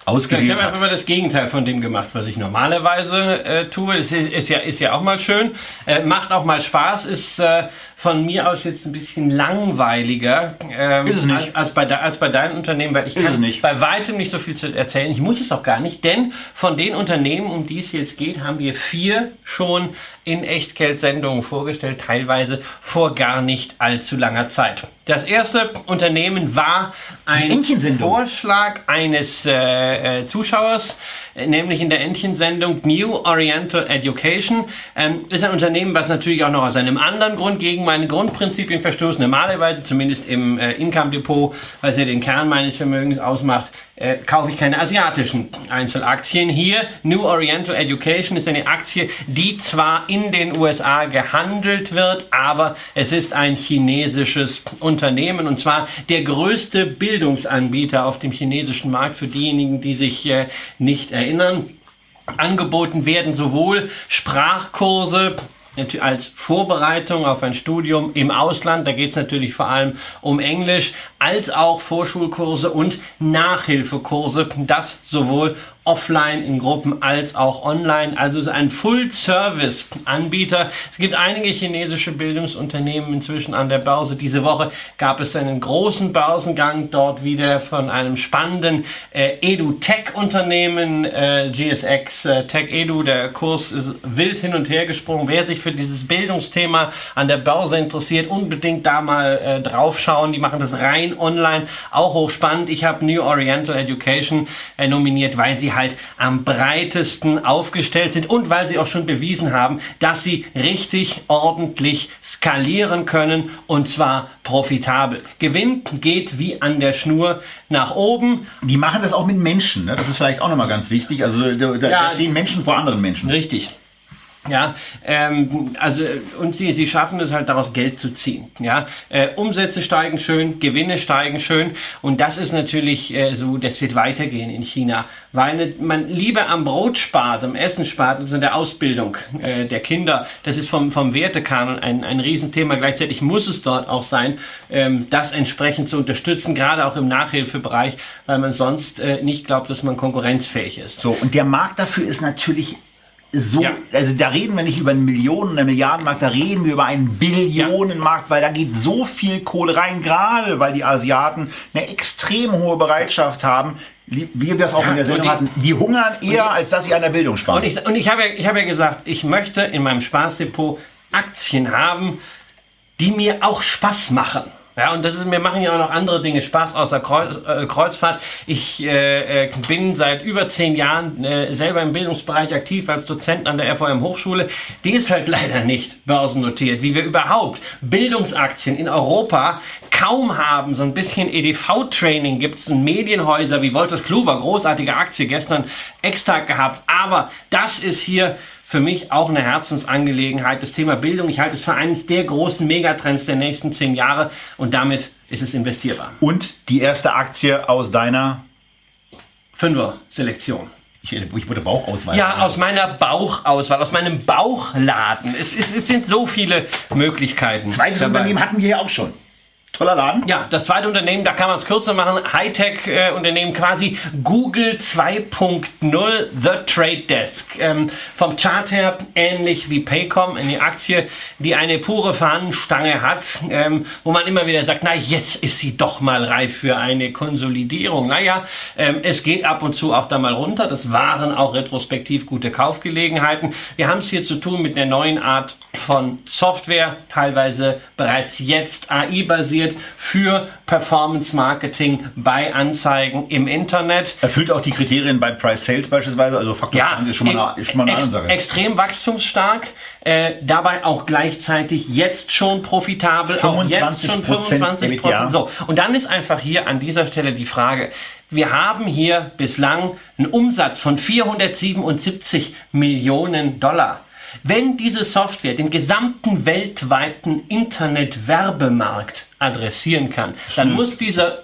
Ich ausgewählt habe hat. einfach mal das Gegenteil von dem gemacht, was ich normalerweise äh, tue. Das ist, ist, ja, ist ja auch mal schön. Äh, macht auch mal Spaß. Ist äh, von mir aus jetzt ein bisschen langweiliger ähm. Als, als, bei als bei deinem Unternehmen, weil ich kann nicht. bei weitem nicht so viel zu erzählen. Ich muss es auch gar nicht, denn von den Unternehmen, um die es jetzt geht, haben wir vier schon in Echtgeldsendungen vorgestellt, teilweise vor gar nicht allzu langer Zeit. Das erste Unternehmen war ein. Vorschlag eines äh, äh, Zuschauers, nämlich in der Entchensendung New Oriental Education. Ähm, ist ein Unternehmen, was natürlich auch noch aus einem anderen Grund gegen meine Grundprinzipien verstoßt. Normalerweise, zumindest im äh, Income Depot, was ja den Kern meines Vermögens ausmacht, äh, kaufe ich keine asiatischen Einzelaktien. Hier, New Oriental Education ist eine Aktie, die zwar in den USA gehandelt wird, aber es ist ein chinesisches Unternehmen und zwar der größte Bildungsanbieter auf dem chinesischen Markt für diejenigen, die sich äh, nicht erinnern. Angeboten werden sowohl Sprachkurse, als Vorbereitung auf ein Studium im Ausland, da geht es natürlich vor allem um Englisch, als auch Vorschulkurse und Nachhilfekurse, das sowohl offline in Gruppen als auch online. Also ist ein Full-Service-Anbieter. Es gibt einige chinesische Bildungsunternehmen inzwischen an der Börse. Diese Woche gab es einen großen Börsengang dort wieder von einem spannenden äh, Edu-Tech-Unternehmen, äh, GSX äh, Tech Edu. Der Kurs ist wild hin und her gesprungen. Wer sich für dieses Bildungsthema an der Börse interessiert, unbedingt da mal äh, draufschauen. Die machen das rein online, auch hochspannend. Ich habe New Oriental Education äh, nominiert, weil sie halt am breitesten aufgestellt sind und weil sie auch schon bewiesen haben, dass sie richtig ordentlich skalieren können und zwar profitabel. Gewinn geht wie an der Schnur nach oben. Die machen das auch mit Menschen. Ne? Das ist vielleicht auch nochmal ganz wichtig. Also da, da Ja. stehen Menschen vor anderen Menschen. Richtig. Ja, ähm, also und sie, sie schaffen es halt daraus Geld zu ziehen. Ja, äh, Umsätze steigen schön, Gewinne steigen schön und das ist natürlich äh, so, das wird weitergehen in China, weil man lieber am Brot spart, am Essen spart, als in der Ausbildung äh, der Kinder. Das ist vom vom Wertekanon ein ein Riesenthema. Gleichzeitig muss es dort auch sein, ähm, das entsprechend zu unterstützen, gerade auch im Nachhilfebereich, weil man sonst äh, nicht glaubt, dass man konkurrenzfähig ist. So und der Markt dafür ist natürlich so, ja. also da reden wir nicht über einen Millionen- oder Milliardenmarkt, da reden wir über einen Billionenmarkt, weil da geht so viel Kohle rein, gerade weil die Asiaten eine extrem hohe Bereitschaft haben, wie wir das auch ja, in der Sendung die, hatten, die hungern eher, als dass sie an der Bildung sparen. Und ich, und ich habe ja, ich habe ja gesagt, ich möchte in meinem Spaßdepot Aktien haben, die mir auch Spaß machen. Ja, und das ist, mir machen ja auch noch andere Dinge Spaß außer Kreuz, äh, Kreuzfahrt. Ich äh, äh, bin seit über zehn Jahren äh, selber im Bildungsbereich aktiv als Dozent an der FOM Hochschule. Die ist halt leider nicht börsennotiert, wie wir überhaupt Bildungsaktien in Europa kaum haben. So ein bisschen EDV-Training gibt es in Medienhäuser wie Wolters Kluwer, großartige Aktie, gestern extra gehabt. Aber das ist hier für mich auch eine Herzensangelegenheit. Das Thema Bildung, ich halte es für eines der großen Megatrends der nächsten zehn Jahre und damit ist es investierbar. Und die erste Aktie aus deiner Fünfer-Selektion. Ich, ich wurde Bauchauswahl. Ja, aus meiner Bauchauswahl, aus meinem Bauchladen. Es, es, es sind so viele Möglichkeiten. Zweites dabei. Unternehmen hatten wir ja auch schon. Toller Laden. Ja, das zweite Unternehmen, da kann man es kürzer machen. Hightech-Unternehmen äh, quasi Google 2.0 The Trade Desk. Ähm, vom Chart her ähnlich wie Paycom, eine Aktie, die eine pure Fahnenstange hat, ähm, wo man immer wieder sagt, na jetzt ist sie doch mal reif für eine Konsolidierung. Naja, ähm, es geht ab und zu auch da mal runter. Das waren auch retrospektiv gute Kaufgelegenheiten. Wir haben es hier zu tun mit einer neuen Art von Software, teilweise bereits jetzt AI-basiert organisiert für Performance Marketing bei Anzeigen im Internet. Erfüllt auch die Kriterien bei Price Sales beispielsweise, also Faktor ja, ist schon mal eine, ist schon mal eine ex Ansage. Extrem wachstumsstark, äh, dabei auch gleichzeitig jetzt schon profitabel, 25 auch jetzt schon 25 Prozent. So, und dann ist einfach hier an dieser Stelle die Frage, wir haben hier bislang einen Umsatz von 477 Millionen Dollar. Wenn diese Software den gesamten weltweiten Internetwerbemarkt adressieren kann, dann muss dieser,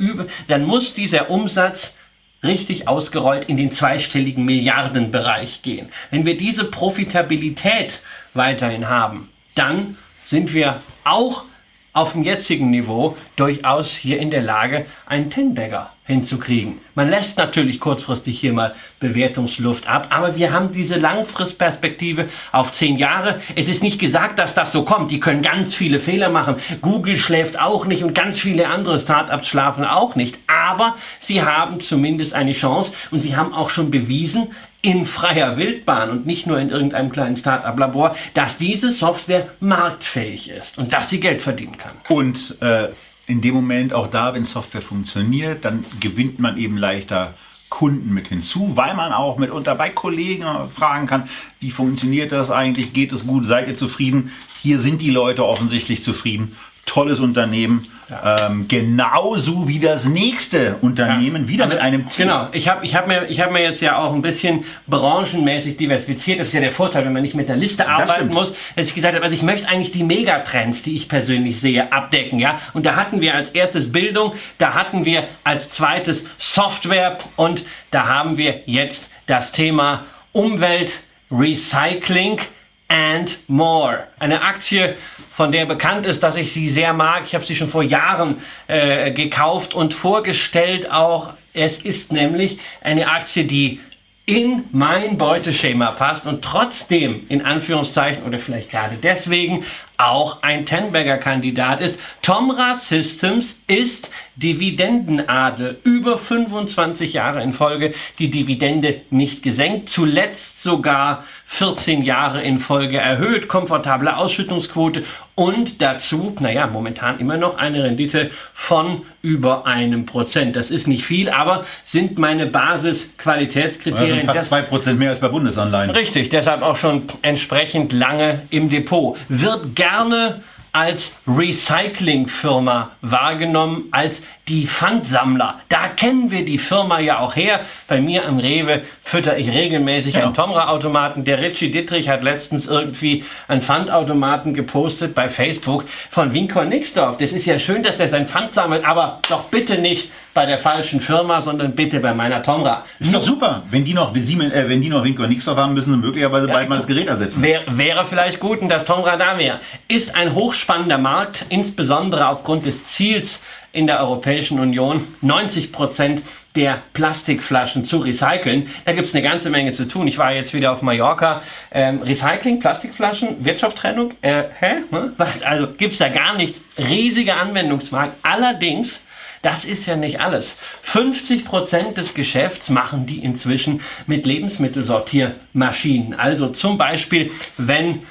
dann muss dieser Umsatz richtig ausgerollt in den zweistelligen Milliardenbereich gehen. Wenn wir diese Profitabilität weiterhin haben, dann sind wir auch auf dem jetzigen Niveau durchaus hier in der Lage, einen Ten-Bagger hinzukriegen. Man lässt natürlich kurzfristig hier mal Bewertungsluft ab, aber wir haben diese Langfristperspektive auf zehn Jahre. Es ist nicht gesagt, dass das so kommt. Die können ganz viele Fehler machen. Google schläft auch nicht und ganz viele andere Startups schlafen auch nicht. Aber sie haben zumindest eine Chance und sie haben auch schon bewiesen, in freier Wildbahn und nicht nur in irgendeinem kleinen Start-up-Labor, dass diese Software marktfähig ist und dass sie Geld verdienen kann. Und äh, in dem Moment auch da, wenn Software funktioniert, dann gewinnt man eben leichter Kunden mit hinzu, weil man auch mitunter bei Kollegen fragen kann, wie funktioniert das eigentlich, geht es gut, seid ihr zufrieden? Hier sind die Leute offensichtlich zufrieden tolles Unternehmen. Ja. Ähm, genauso wie das nächste Unternehmen, ja. wieder also, mit einem Team. Genau, ich habe ich hab mir, hab mir jetzt ja auch ein bisschen branchenmäßig diversifiziert. Das ist ja der Vorteil, wenn man nicht mit einer Liste arbeiten muss, dass ich gesagt habe, also ich möchte eigentlich die Megatrends, die ich persönlich sehe, abdecken. ja. Und da hatten wir als erstes Bildung, da hatten wir als zweites Software und da haben wir jetzt das Thema Umwelt, Recycling and more. Eine Aktie, von der bekannt ist, dass ich sie sehr mag. Ich habe sie schon vor Jahren äh, gekauft und vorgestellt auch. Es ist nämlich eine Aktie, die in mein Beuteschema passt und trotzdem in Anführungszeichen oder vielleicht gerade deswegen auch ein Tenberger-Kandidat ist. Tomra Systems ist Dividendenadel. Über 25 Jahre in Folge die Dividende nicht gesenkt. Zuletzt sogar 14 Jahre in Folge erhöht. Komfortable Ausschüttungsquote und dazu, naja, momentan immer noch eine Rendite von über einem Prozent. Das ist nicht viel, aber sind meine Basis-Qualitätskriterien. Also fast zwei Prozent mehr als bei Bundesanleihen. Richtig, deshalb auch schon entsprechend lange im Depot. Wird gerne als Recyclingfirma wahrgenommen, als die Pfandsammler. Da kennen wir die Firma ja auch her. Bei mir am Rewe fütter ich regelmäßig ja. einen Tomra-Automaten. Der Richie Dittrich hat letztens irgendwie einen Pfandautomaten gepostet bei Facebook von Winkor Nixdorf. Das ist ja schön, dass der sein Pfand sammelt, aber doch bitte nicht bei der falschen Firma, sondern bitte bei meiner Tomra. Ist doch super. Wenn die noch, äh, wenn die noch Winkor Nixdorf haben, müssen sie möglicherweise ja, bald mal das Gerät ersetzen. Wär, wäre vielleicht gut, dass Tomra da wäre. Ist ein hochspannender Markt, insbesondere aufgrund des Ziels, in der Europäischen Union 90 Prozent der Plastikflaschen zu recyceln. Da gibt es eine ganze Menge zu tun. Ich war jetzt wieder auf Mallorca. Ähm, Recycling, Plastikflaschen, Wirtschaftstrennung. Äh, hä? Hm? Was? Also gibt es da gar nichts. Riesiger Anwendungsmarkt. Allerdings das ist ja nicht alles. 50 Prozent des Geschäfts machen die inzwischen mit Lebensmittelsortiermaschinen. Also zum Beispiel, wenn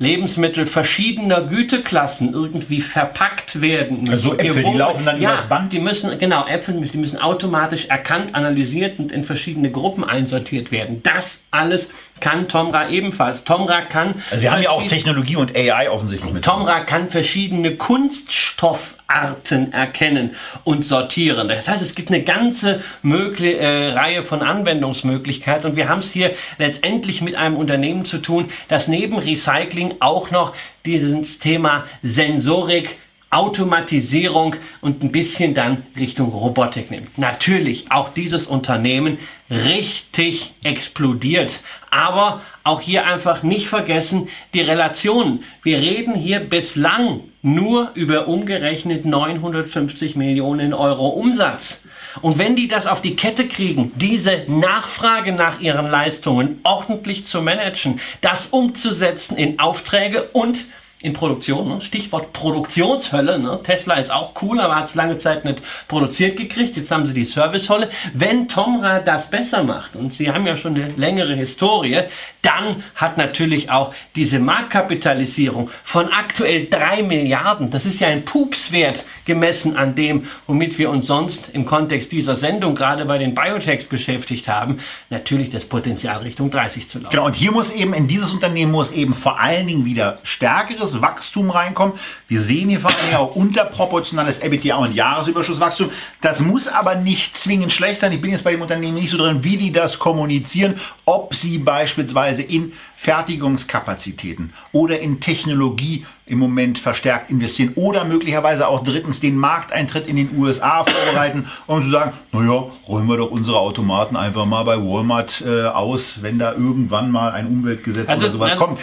Lebensmittel verschiedener Güteklassen irgendwie verpackt werden. Also Äpfel, die laufen dann ja, übers Band? Die müssen, genau, Äpfel, die müssen automatisch erkannt, analysiert und in verschiedene Gruppen einsortiert werden. Das alles kann Tomra ebenfalls. Tomra kann. Also wir haben ja auch Technologie und AI offensichtlich mit. Tomra kann verschiedene Kunststoffarten erkennen und sortieren. Das heißt, es gibt eine ganze mögliche, äh, Reihe von Anwendungsmöglichkeiten und wir haben es hier letztendlich mit einem Unternehmen zu tun, das neben Recycling auch noch dieses Thema Sensorik Automatisierung und ein bisschen dann Richtung Robotik nimmt. Natürlich auch dieses Unternehmen richtig explodiert. Aber auch hier einfach nicht vergessen die Relationen. Wir reden hier bislang nur über umgerechnet 950 Millionen Euro Umsatz. Und wenn die das auf die Kette kriegen, diese Nachfrage nach ihren Leistungen ordentlich zu managen, das umzusetzen in Aufträge und in Produktion. Ne? Stichwort Produktionshölle. Ne? Tesla ist auch cool, aber hat es lange Zeit nicht produziert gekriegt. Jetzt haben sie die Servicehölle. Wenn Tomra das besser macht, und sie haben ja schon eine längere Historie, dann hat natürlich auch diese Marktkapitalisierung von aktuell drei Milliarden, das ist ja ein Pupswert gemessen an dem, womit wir uns sonst im Kontext dieser Sendung gerade bei den Biotechs beschäftigt haben, natürlich das Potenzial Richtung 30 zu laufen. Genau, und hier muss eben, in dieses Unternehmen muss eben vor allen Dingen wieder stärkeres weiteres Wachstum reinkommen. Wir sehen hier vor allem auch unterproportionales EBITDA und Jahresüberschusswachstum. Das muss aber nicht zwingend schlecht sein. Ich bin jetzt bei dem Unternehmen nicht so drin, wie die das kommunizieren, ob sie beispielsweise in Fertigungskapazitäten oder in Technologie im Moment verstärkt investieren oder möglicherweise auch drittens den Markteintritt in den USA vorbereiten und zu sagen, naja, räumen wir doch unsere Automaten einfach mal bei Walmart äh, aus, wenn da irgendwann mal ein Umweltgesetz also, oder sowas also, kommt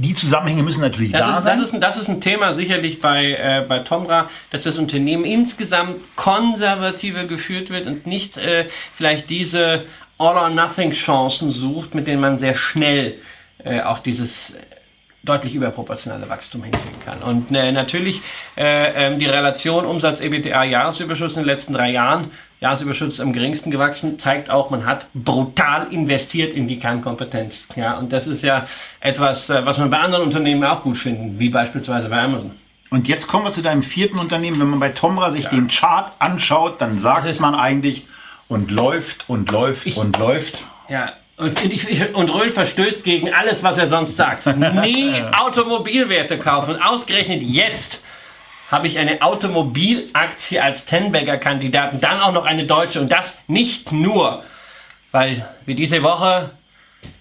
die Zusammenhänge müssen natürlich das da ist, sein. Das ist, ein, das ist ein Thema sicherlich bei, äh, bei Tomra, dass das Unternehmen insgesamt konservativer geführt wird und nicht äh, vielleicht diese All-or-Nothing-Chancen sucht, mit denen man sehr schnell äh, auch dieses deutlich überproportionale Wachstum hinkriegen kann. Und äh, natürlich äh, äh, die Relation Umsatz, EBTA, Jahresüberschuss in den letzten drei Jahren Jahresüberschuss am geringsten gewachsen, zeigt auch, man hat brutal investiert in die Kernkompetenz. Ja, und das ist ja etwas, äh, was man bei anderen Unternehmen auch gut finden, wie beispielsweise bei Amazon. Und jetzt kommen wir zu deinem vierten Unternehmen. Wenn man bei Tomra sich ja. den Chart anschaut, dann sagt man eigentlich und läuft und läuft ich, und läuft. Ja, und, ich, und Röhl verstößt gegen alles, was er sonst sagt. Nie Automobilwerte kaufen. Ausgerechnet jetzt habe ich eine Automobilaktie als Tenbagger-Kandidaten, dann auch noch eine deutsche und das nicht nur, weil wir diese Woche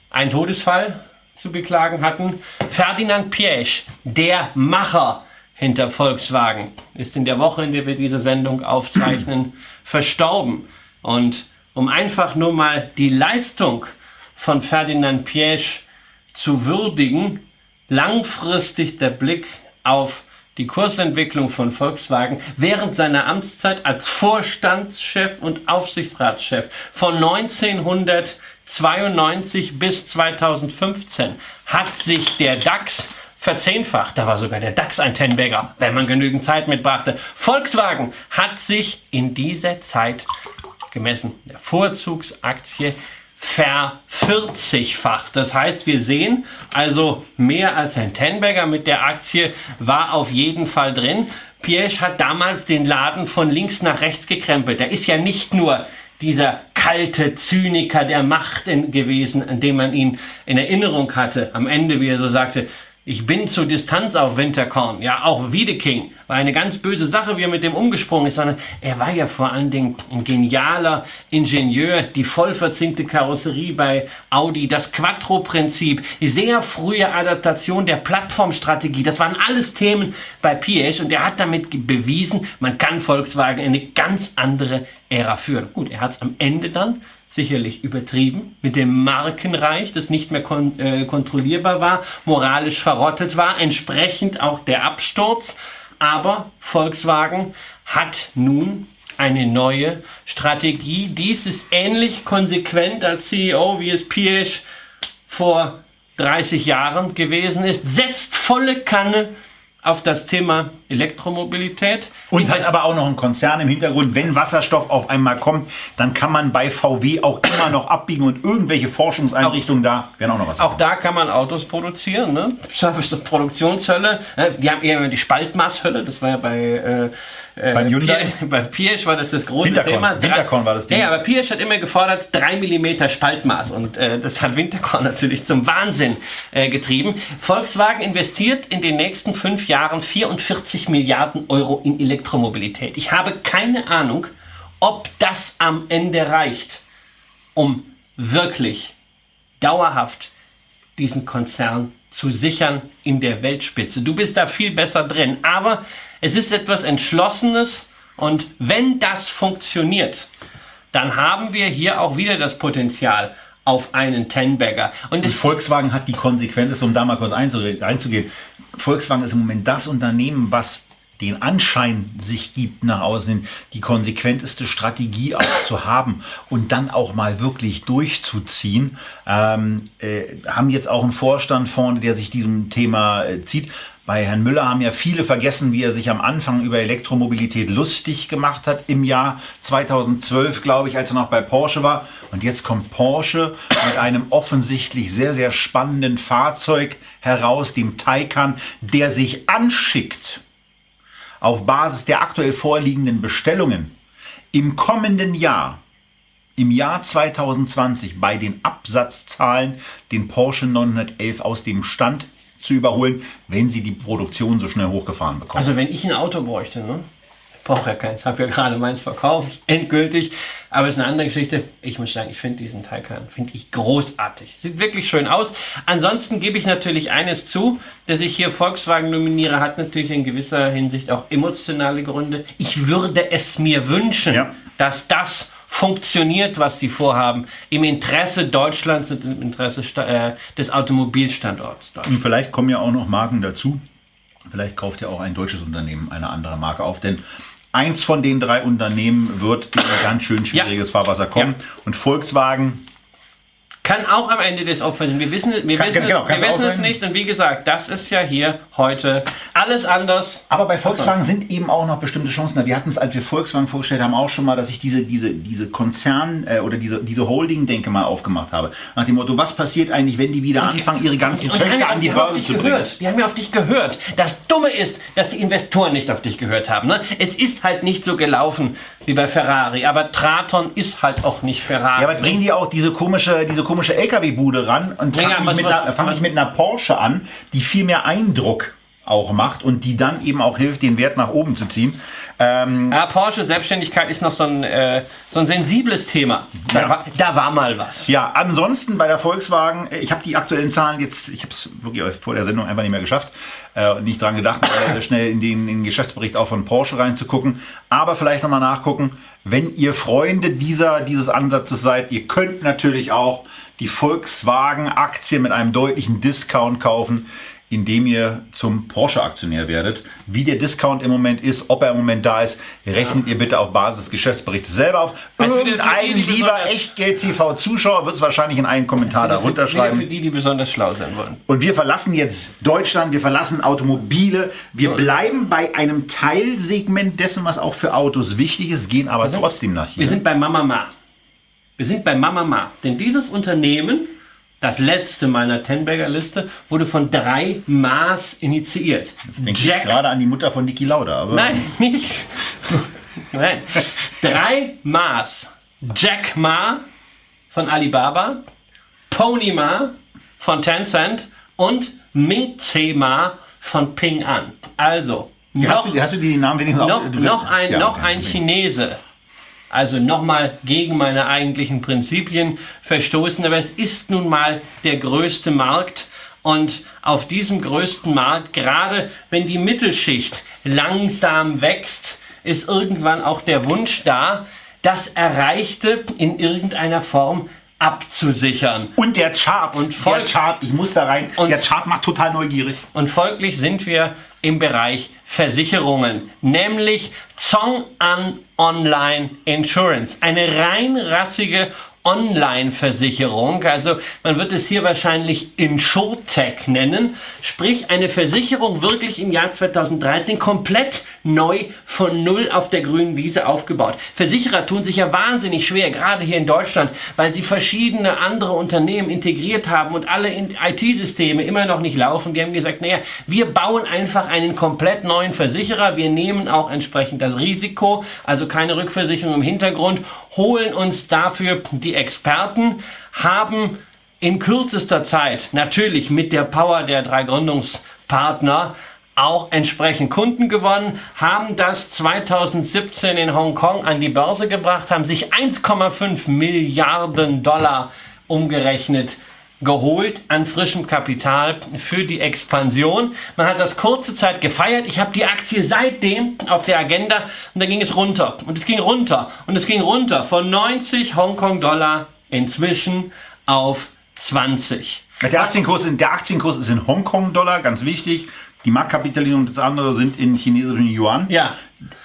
einen Todesfall zu beklagen hatten. Ferdinand Piech, der Macher hinter Volkswagen, ist in der Woche, in der wir diese Sendung aufzeichnen, verstorben. Und um einfach nur mal die Leistung von Ferdinand Piech zu würdigen, langfristig der Blick auf die Kursentwicklung von Volkswagen während seiner Amtszeit als Vorstandschef und Aufsichtsratschef von 1992 bis 2015 hat sich der DAX verzehnfacht. Da war sogar der DAX ein Tenbagger, wenn man genügend Zeit mitbrachte. Volkswagen hat sich in dieser Zeit gemessen der Vorzugsaktie vervierzigfacht. Das heißt, wir sehen also mehr als ein Tenbagger mit der Aktie war auf jeden Fall drin. Piech hat damals den Laden von links nach rechts gekrempelt. Er ist ja nicht nur dieser kalte Zyniker der Macht gewesen, an dem man ihn in Erinnerung hatte. Am Ende, wie er so sagte, Ich bin zur Distanz auf Winterkorn. Ja, auch Wiedeking war eine ganz böse Sache, wie er mit dem umgesprungen ist, sondern er war ja vor allen Dingen ein genialer Ingenieur. Die voll verzinkte Karosserie bei Audi, das Quattro-Prinzip, die sehr frühe Adaptation der Plattformstrategie. Das waren alles Themen bei Piech und er hat damit bewiesen, man kann Volkswagen in eine ganz andere Ära führen. Gut, er hat es am Ende dann sicherlich übertrieben, mit dem Markenreich, das nicht mehr kon äh, kontrollierbar war, moralisch verrottet war, entsprechend auch der Absturz. Aber Volkswagen hat nun eine neue Strategie. Dies ist ähnlich konsequent als CEO, wie es Piesch vor 30 Jahren gewesen ist, setzt volle Kanne auf das Thema Elektromobilität. Und hat aber auch noch einen Konzern im Hintergrund. Wenn Wasserstoff auf einmal kommt, dann kann man bei VW auch immer noch abbiegen und irgendwelche Forschungseinrichtungen da werden auch noch was. Auch da kann man Autos produzieren. Ne? Produktionshölle. Die haben eher die Spaltmaßhölle. Das war ja bei äh, äh, Beim Hyundai? Pier, bei Pirsch war das das große Winterkorn. Thema. Winterkorn war das Ding. Ja, aber Pirsch hat immer gefordert, 3 mm Spaltmaß. Und äh, das hat Winterkorn natürlich zum Wahnsinn äh, getrieben. Volkswagen investiert in den nächsten fünf Jahren 44 Milliarden Euro in Elektromobilität. Ich habe keine Ahnung, ob das am Ende reicht, um wirklich dauerhaft diesen Konzern zu sichern in der Weltspitze. Du bist da viel besser drin. Aber es ist etwas Entschlossenes und wenn das funktioniert, dann haben wir hier auch wieder das Potenzial auf einen Tenbagger. Und, und Volkswagen hat die Konsequenz, um da mal kurz einzugehen. Volkswagen ist im Moment das Unternehmen, was den Anschein sich gibt nach außen die konsequenteste Strategie auch zu haben und dann auch mal wirklich durchzuziehen. Ähm, äh, haben jetzt auch einen Vorstand vorne, der sich diesem Thema äh, zieht. Bei Herrn Müller haben ja viele vergessen, wie er sich am Anfang über Elektromobilität lustig gemacht hat im Jahr 2012, glaube ich, als er noch bei Porsche war. Und jetzt kommt Porsche mit einem offensichtlich sehr, sehr spannenden Fahrzeug heraus, dem Taycan, der sich anschickt, auf Basis der aktuell vorliegenden Bestellungen im kommenden Jahr im Jahr 2020 bei den Absatzzahlen den Porsche 911 aus dem Stand zu überholen, wenn sie die Produktion so schnell hochgefahren bekommen. Also wenn ich ein Auto bräuchte, ne? Brauche ja keins, habe ja gerade meins verkauft, endgültig. Aber es ist eine andere Geschichte. Ich muss sagen, ich finde diesen Taycan, finde ich großartig. Sieht wirklich schön aus. Ansonsten gebe ich natürlich eines zu, dass ich hier Volkswagen nominiere, hat natürlich in gewisser Hinsicht auch emotionale Gründe. Ich würde es mir wünschen, ja. dass das funktioniert, was sie vorhaben, im Interesse Deutschlands und im Interesse äh, des Automobilstandorts. Und vielleicht kommen ja auch noch Marken dazu. Vielleicht kauft ja auch ein deutsches Unternehmen eine andere Marke auf, denn eins von den drei Unternehmen wird in ein ganz schön schwieriges ja. Fahrwasser kommen. Ja. Und Volkswagen kann auch am Ende des Opfers sein. Wir wissen, wir kann, wissen, genau, wir wissen es nicht. Und wie gesagt, das ist ja hier heute alles anders. Aber bei Volkswagen sind eben auch noch bestimmte Chancen da. Wir hatten es, als wir Volkswagen vorgestellt haben, auch schon mal, dass ich diese, diese, diese Konzern- äh, oder diese, diese Holding-Denke mal aufgemacht habe. Nach dem Motto, was passiert eigentlich, wenn die wieder die, anfangen, ihre ganzen und, Töchter an die Börse zu bringen? Gehört. Die haben ja auf dich gehört. Das Dumme ist, dass die Investoren nicht auf dich gehört haben. Ne? Es ist halt nicht so gelaufen wie bei Ferrari. Aber Traton ist halt auch nicht Ferrari. Ja, aber bringen die auch diese komische, diese komische komische LKW-Bude ran und fange ja, ich, mit fang ich mit einer Porsche an, die viel mehr Eindruck auch macht und die dann eben auch hilft, den Wert nach oben zu ziehen. Ähm, ja, Porsche Selbstständigkeit ist noch so ein, äh, so ein sensibles Thema. Da, ja. war, da, war, mal was. Ja, ansonsten bei der Volkswagen, äh, ich habe die aktuellen Zahlen jetzt, ich habe es wirklich vor der Sendung einfach nicht mehr geschafft äh, und nicht dran gedacht, äh, schnell in den, in den Geschäftsbericht auch von Porsche reinzugucken. Aber vielleicht nochmal nachgucken, wenn ihr Freunde dieser, dieses Ansatzes seid, ihr könnt natürlich auch die Volkswagen-Aktie mit einem deutlichen Discount kaufen, indem ihr zum Porsche-Aktionär werdet. Wie der Discount im Moment ist, ob er im Moment da ist, rechnet ja. ihr bitte auf Basis des Geschäftsberichts selber auf. Also Irgendein lieber Echtgeld-TV-Zuschauer wird es wahrscheinlich in einen Kommentar darunter schreiben. Für die, die besonders schlau sein wollen. Und wir verlassen jetzt Deutschland, wir verlassen Automobile. Wir bleiben bei einem Teilsegment dessen, was auch für Autos wichtig ist, gehen aber sind, trotzdem nach hier. Wir sind bei Mama Ma. Wir sind bei Mama Ma. Denn dieses Unternehmen, das letzte meiner Tenberger Liste, wurde von drei Maas initiiert. Jetzt denke Jack, ich gerade an die Mutter von Niki Lauda. Aber nein, nicht. nein. Drei Maas. Jack Ma von Alibaba, Pony Ma von Tencent und Ming Zema von Ping An. Also, Hast du, hast du die Namen wenigstens noch, auch? noch ein, Ja, noch ein Chinese. Also nochmal gegen meine eigentlichen Prinzipien verstoßen, aber es ist nun mal der größte Markt und auf diesem größten Markt, gerade wenn die Mittelschicht langsam wächst, ist irgendwann auch der Wunsch da, das Erreichte in irgendeiner Form abzusichern. Und der Chart. Und der Chart, ich muss da rein. Und- der Chart macht total neugierig. Und folglich sind wir im Bereich Versicherungen, nämlich Zong An Online Insurance, eine reinrassige Online-Versicherung. Also man wird es hier wahrscheinlich InsurTech nennen, sprich eine Versicherung wirklich im Jahr 2013 komplett neu von null auf der grünen Wiese aufgebaut. Versicherer tun sich ja wahnsinnig schwer, gerade hier in Deutschland, weil sie verschiedene andere Unternehmen integriert haben und alle IT-Systeme immer noch nicht laufen. Die haben gesagt, naja, wir bauen einfach einen komplett neuen Versicherer. Wir nehmen auch entsprechend das Risiko, also keine Rückversicherung im Hintergrund, holen uns dafür die Experten, haben in kürzester Zeit natürlich mit der Power der drei Gründungspartner auch entsprechend Kunden gewonnen, haben das 2017 in Hongkong an die Börse gebracht, haben sich 1,5 Milliarden Dollar umgerechnet geholt an frischem Kapital für die Expansion. Man hat das kurze Zeit gefeiert. Ich habe die Aktie seitdem auf der Agenda und dann ging es runter und es ging runter und es ging runter von 90 Hongkong-Dollar inzwischen auf 20. Der Aktienkurs, der Aktienkurs ist in Hongkong-Dollar, ganz wichtig. Die Marktkapitalisierung und das andere sind in chinesischen Yuan. Ja,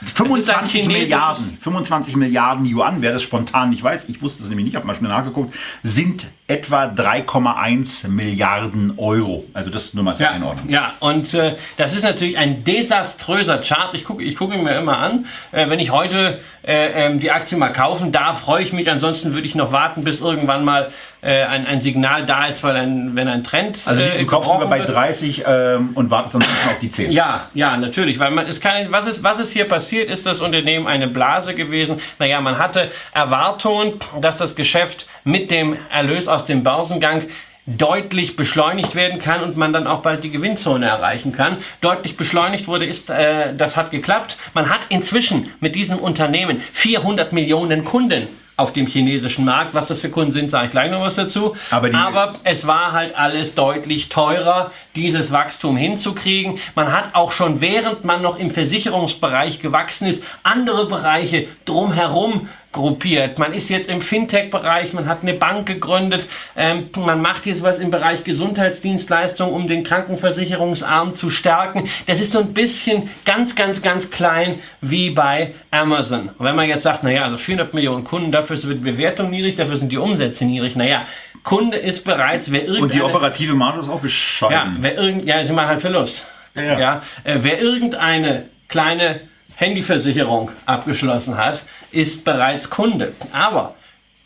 25 chinesisches- Milliarden, 25 Milliarden Yuan, wer das spontan nicht weiß, ich wusste es nämlich nicht, habe mal schnell nachgeguckt, sind etwa 3,1 Milliarden Euro. Also das nur mal zur Ja, Einordnung. ja, und äh, das ist natürlich ein desaströser Chart. Ich gucke ich gucke ihn mir immer an. Äh, wenn ich heute äh, ähm, die Aktie mal kaufen darf, freue ich mich. Ansonsten würde ich noch warten, bis irgendwann mal äh, ein, ein Signal da ist, weil ein, wenn ein Trend Also äh, du kaufst lieber gebrochen bei wird. 30 ähm, und wartest dann auf die 10. Ja, ja, natürlich, weil man es kann, was ist, was ist hier passiert? Ist das Unternehmen eine Blase gewesen? Naja, man hatte Erwartungen, dass das Geschäft mit dem Erlös aus dem Börsengang deutlich beschleunigt werden kann und man dann auch bald die Gewinnzone erreichen kann. Deutlich beschleunigt wurde, ist, äh, das hat geklappt. Man hat inzwischen mit diesem Unternehmen 400 Millionen Kunden auf dem chinesischen Markt. Was das für Kunden sind, sage ich gleich noch was dazu. Aber die- Aber es war halt alles deutlich teurer, dieses Wachstum hinzukriegen. Man hat auch schon, während man noch im Versicherungsbereich gewachsen ist, andere Bereiche drumherum gruppiert. Man ist jetzt im Fintech-Bereich, man hat eine Bank gegründet, ähm, man macht jetzt was im Bereich Gesundheitsdienstleistungen, um den Krankenversicherungsarm zu stärken. Das ist so ein bisschen ganz, ganz, ganz klein wie bei Amazon. Und wenn man jetzt sagt, naja, also 400 Millionen Kunden, dafür ist die Bewertung niedrig, dafür sind die Umsätze niedrig. Naja, Kunde ist bereits, wer irgendeine... Und die operative Marge ist auch Ja, bescheiden. wer irgend, ja, sie machen halt Verlust. Ja, Ja, ja. äh, wer irgendeine kleine Handyversicherung abgeschlossen hat, ist bereits Kunde. Aber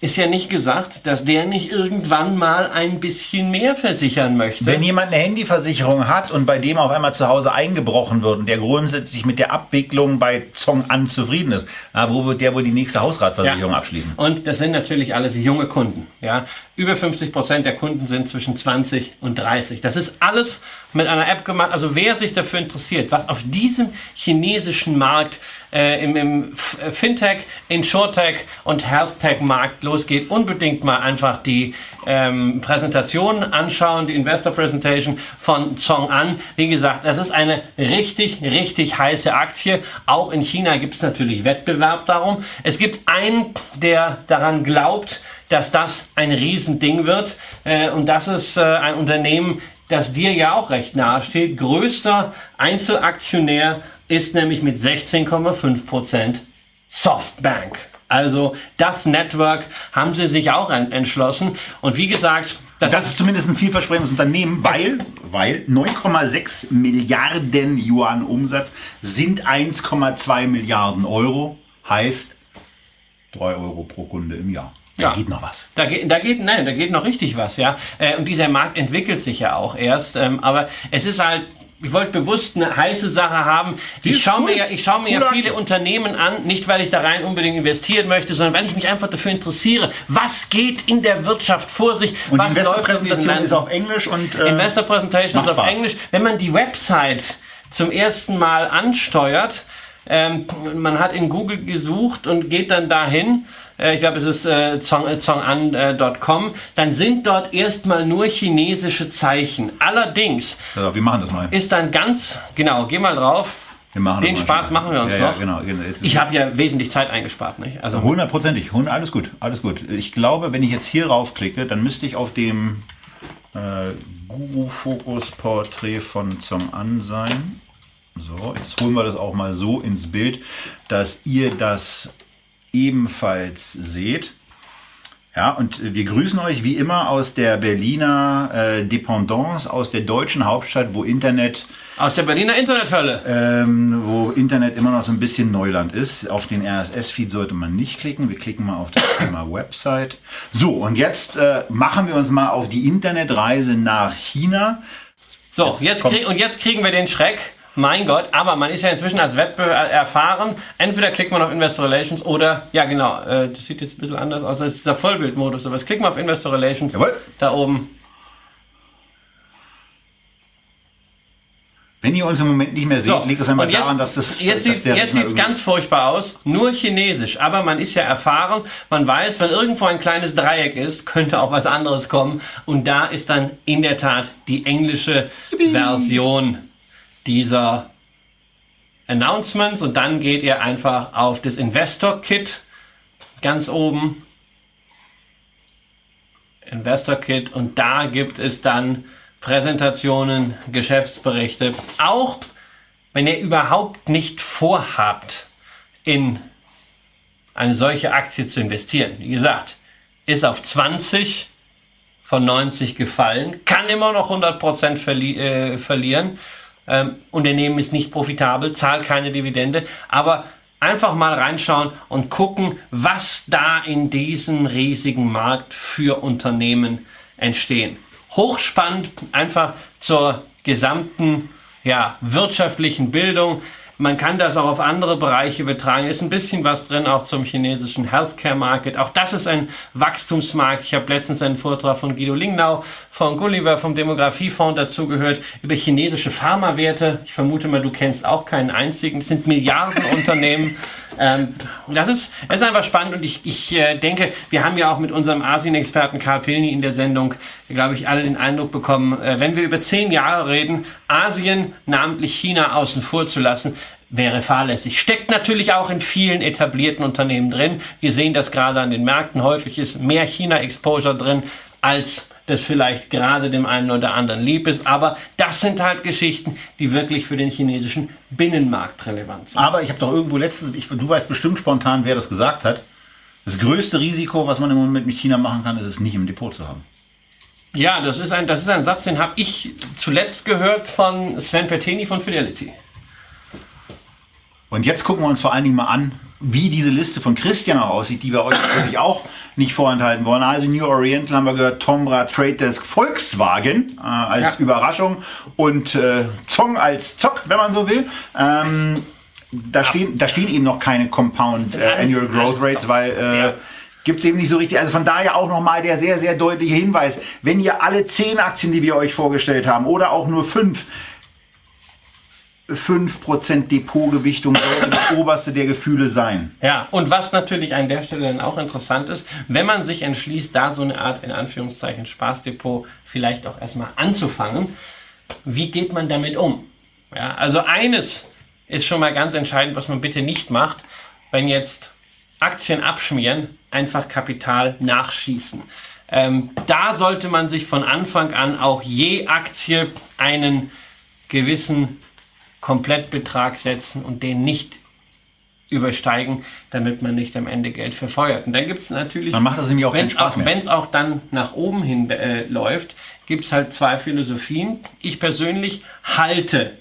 ist ja nicht gesagt, dass der nicht irgendwann mal ein bisschen mehr versichern möchte. Wenn jemand eine Handyversicherung hat und bei dem auf einmal zu Hause eingebrochen wird und der grundsätzlich mit der Abwicklung bei Zong An zufrieden ist, na, wo wird der wohl die nächste Hausratversicherung Ja. abschließen? Und das sind natürlich alles junge Kunden. Ja, über 50 Prozent der Kunden sind zwischen 20 und 30. Das ist alles mit einer App gemacht. Also wer sich dafür interessiert, was auf diesem chinesischen Markt äh, im, im äh, Fintech, Insurtech und Healthtech-Markt losgeht, unbedingt mal einfach die ähm, Präsentation anschauen, die Investor Presentation von Zong An. Wie gesagt, das ist eine richtig, richtig heiße Aktie. Auch in China gibt es natürlich Wettbewerb darum. Es gibt einen, der daran glaubt, dass das ein Riesending wird. Äh, und das ist äh, ein Unternehmen, das dir ja auch recht nahe steht. Größter Einzelaktionär ist nämlich mit 16,5 Prozent Softbank. Also das Network haben sie sich auch en- entschlossen. Und wie gesagt, das, Das ist zumindest ein vielversprechendes Unternehmen, weil, weil 9,6 Milliarden Yuan Umsatz sind 1,2 Milliarden Euro, heißt 3 Euro pro Kunde im Jahr. Da Ja. geht noch was. Da geht, da geht, nein, da geht noch richtig was, ja. Äh, Und dieser Markt entwickelt sich ja auch erst. Ähm, aber es ist halt ich wollte bewusst eine heiße Sache haben. Die Ich schaue cool. mir ja, ich schaue mir ja Coole viele Aktie. Unternehmen an, nicht weil ich da rein unbedingt investieren möchte, sondern weil ich mich einfach dafür interessiere, was geht in der Wirtschaft vor sich, Und was Investor-Präsentation ist auf Englisch und äh, Investor Presentation macht ist auf Spaß. Englisch. Wenn man die Website zum ersten Mal ansteuert, ähm, man hat in Google gesucht und geht dann dahin, äh, ich glaube es ist äh, zong, äh, zongan.com, dann sind dort erstmal nur chinesische Zeichen. Allerdings also, wir machen das mal. ist dann ganz, genau, geh mal drauf, den mal Spaß schnell. machen wir uns ja, Ja, noch. genau, genau. Jetzt Ich habe ja wesentlich Zeit eingespart, nicht? Also Hundertprozentig, hund- alles gut, alles gut. Ich glaube, wenn ich jetzt hier raufklicke, dann müsste ich auf dem äh, Guru-Fokus-Porträt von Zong An sein. So, jetzt holen wir das auch mal so ins Bild, dass ihr das ebenfalls seht. Ja, und wir grüßen euch wie immer aus der Berliner äh, Dependance, aus der deutschen Hauptstadt, wo Internet aus der Berliner Internethölle. ähm, wo Internet immer noch so ein bisschen Neuland ist. Auf den RSS-Feed sollte man nicht klicken. Wir klicken mal auf das Thema Website. So, und jetzt äh, machen wir uns mal auf die Internetreise nach China. So, Jetzt jetzt krieg, und jetzt kriegen wir den Schreck. Mein Gott, aber man ist ja inzwischen als Wettbewerber erfahren. Entweder klickt man auf Investor Relations oder, ja genau, äh, das sieht jetzt ein bisschen anders aus als dieser Vollbildmodus. Aber jetzt klicken wir auf Investor Relations. Jawohl. Da oben. Wenn ihr uns im Moment nicht mehr seht, So, liegt es einmal und jetzt, daran, dass das Jetzt sieht irgendwie- ganz furchtbar aus. Nur chinesisch. Aber man ist ja erfahren. Man weiß, wenn irgendwo ein kleines Dreieck ist, könnte auch was anderes kommen. Und da ist dann in der Tat die englische Version dieser Announcements. Und dann geht ihr einfach auf das Investor Kit ganz oben. Investor Kit und da gibt es dann Präsentationen, Geschäftsberichte. Auch wenn ihr überhaupt nicht vorhabt, in eine solche Aktie zu investieren. Wie gesagt, ist auf 20 von 90 gefallen, kann immer noch 100% verli äh, verlieren. Ähm, Unternehmen ist nicht profitabel, zahlt keine Dividende, aber einfach mal reinschauen und gucken, was da in diesem riesigen Markt für Unternehmen entstehen. Hochspannend, einfach zur gesamten ja, wirtschaftlichen Bildung. Man kann das auch auf andere Bereiche übertragen. Ist ein bisschen was drin, auch zum chinesischen Healthcare Market. Auch das ist ein Wachstumsmarkt. Ich habe letztens einen Vortrag von Guido Lingnau, von Gulliver, vom Demografiefonds dazu gehört, über chinesische Pharmawerte. Ich vermute mal, du kennst auch keinen einzigen. Das sind Milliardenunternehmen. Ähm, das ist, ist einfach spannend und ich, ich äh, denke, wir haben ja auch mit unserem Asien-Experten Karl Pilny in der Sendung, glaube ich, alle den Eindruck bekommen, äh, wenn wir über zehn Jahre reden, Asien, namentlich China, außen vor zu lassen, wäre fahrlässig. Steckt natürlich auch in vielen etablierten Unternehmen drin. Wir sehen das gerade an den Märkten. Häufig ist mehr China-Exposure drin, als das vielleicht gerade dem einen oder anderen lieb ist. Aber das sind halt Geschichten, die wirklich für den chinesischen Binnenmarkt relevant sind. Aber ich habe doch irgendwo letztens, ich, du weißt bestimmt spontan, wer das gesagt hat. Das größte Risiko, was man im Moment mit China machen kann, ist es nicht im Depot zu haben. Ja, das ist ein, das ist ein Satz, den habe ich zuletzt gehört von Sven Perteni von Fidelity. Und jetzt gucken wir uns vor allen Dingen mal an, wie diese Liste von Christian auch aussieht, die wir euch natürlich auch nicht vorenthalten wollen. Also New Oriental haben wir gehört, Tombra, Trade Desk, Volkswagen äh, als Ja. Überraschung und äh, Zong als Zock, wenn man so will. Ähm, da, stehen, da stehen eben noch keine Compound äh, Annual Growth Rates, weil äh, gibt es eben nicht so richtig. Also von daher auch nochmal der sehr, sehr deutliche Hinweis. Wenn ihr alle zehn Aktien, die wir euch vorgestellt haben, oder auch nur fünf, 5% Depotgewichtung sollte das oberste der Gefühle sein. Ja, und was natürlich an der Stelle dann auch interessant ist, wenn man sich entschließt, da so eine Art, in Anführungszeichen, Spaßdepot vielleicht auch erstmal anzufangen, wie geht man damit um? Ja, also eines ist schon mal ganz entscheidend, was man bitte nicht macht, wenn jetzt Aktien abschmieren, einfach Kapital nachschießen. Ähm, da sollte man sich von Anfang an auch je Aktie einen gewissen Komplettbetrag setzen und den nicht übersteigen, damit man nicht am Ende Geld verfeuert. Und dann gibt es natürlich, Dann macht das nämlich auch keinen wenn's Spaß auch, mehr. wenn es auch dann nach oben hin äh, läuft, gibt es halt zwei Philosophien. Ich persönlich halte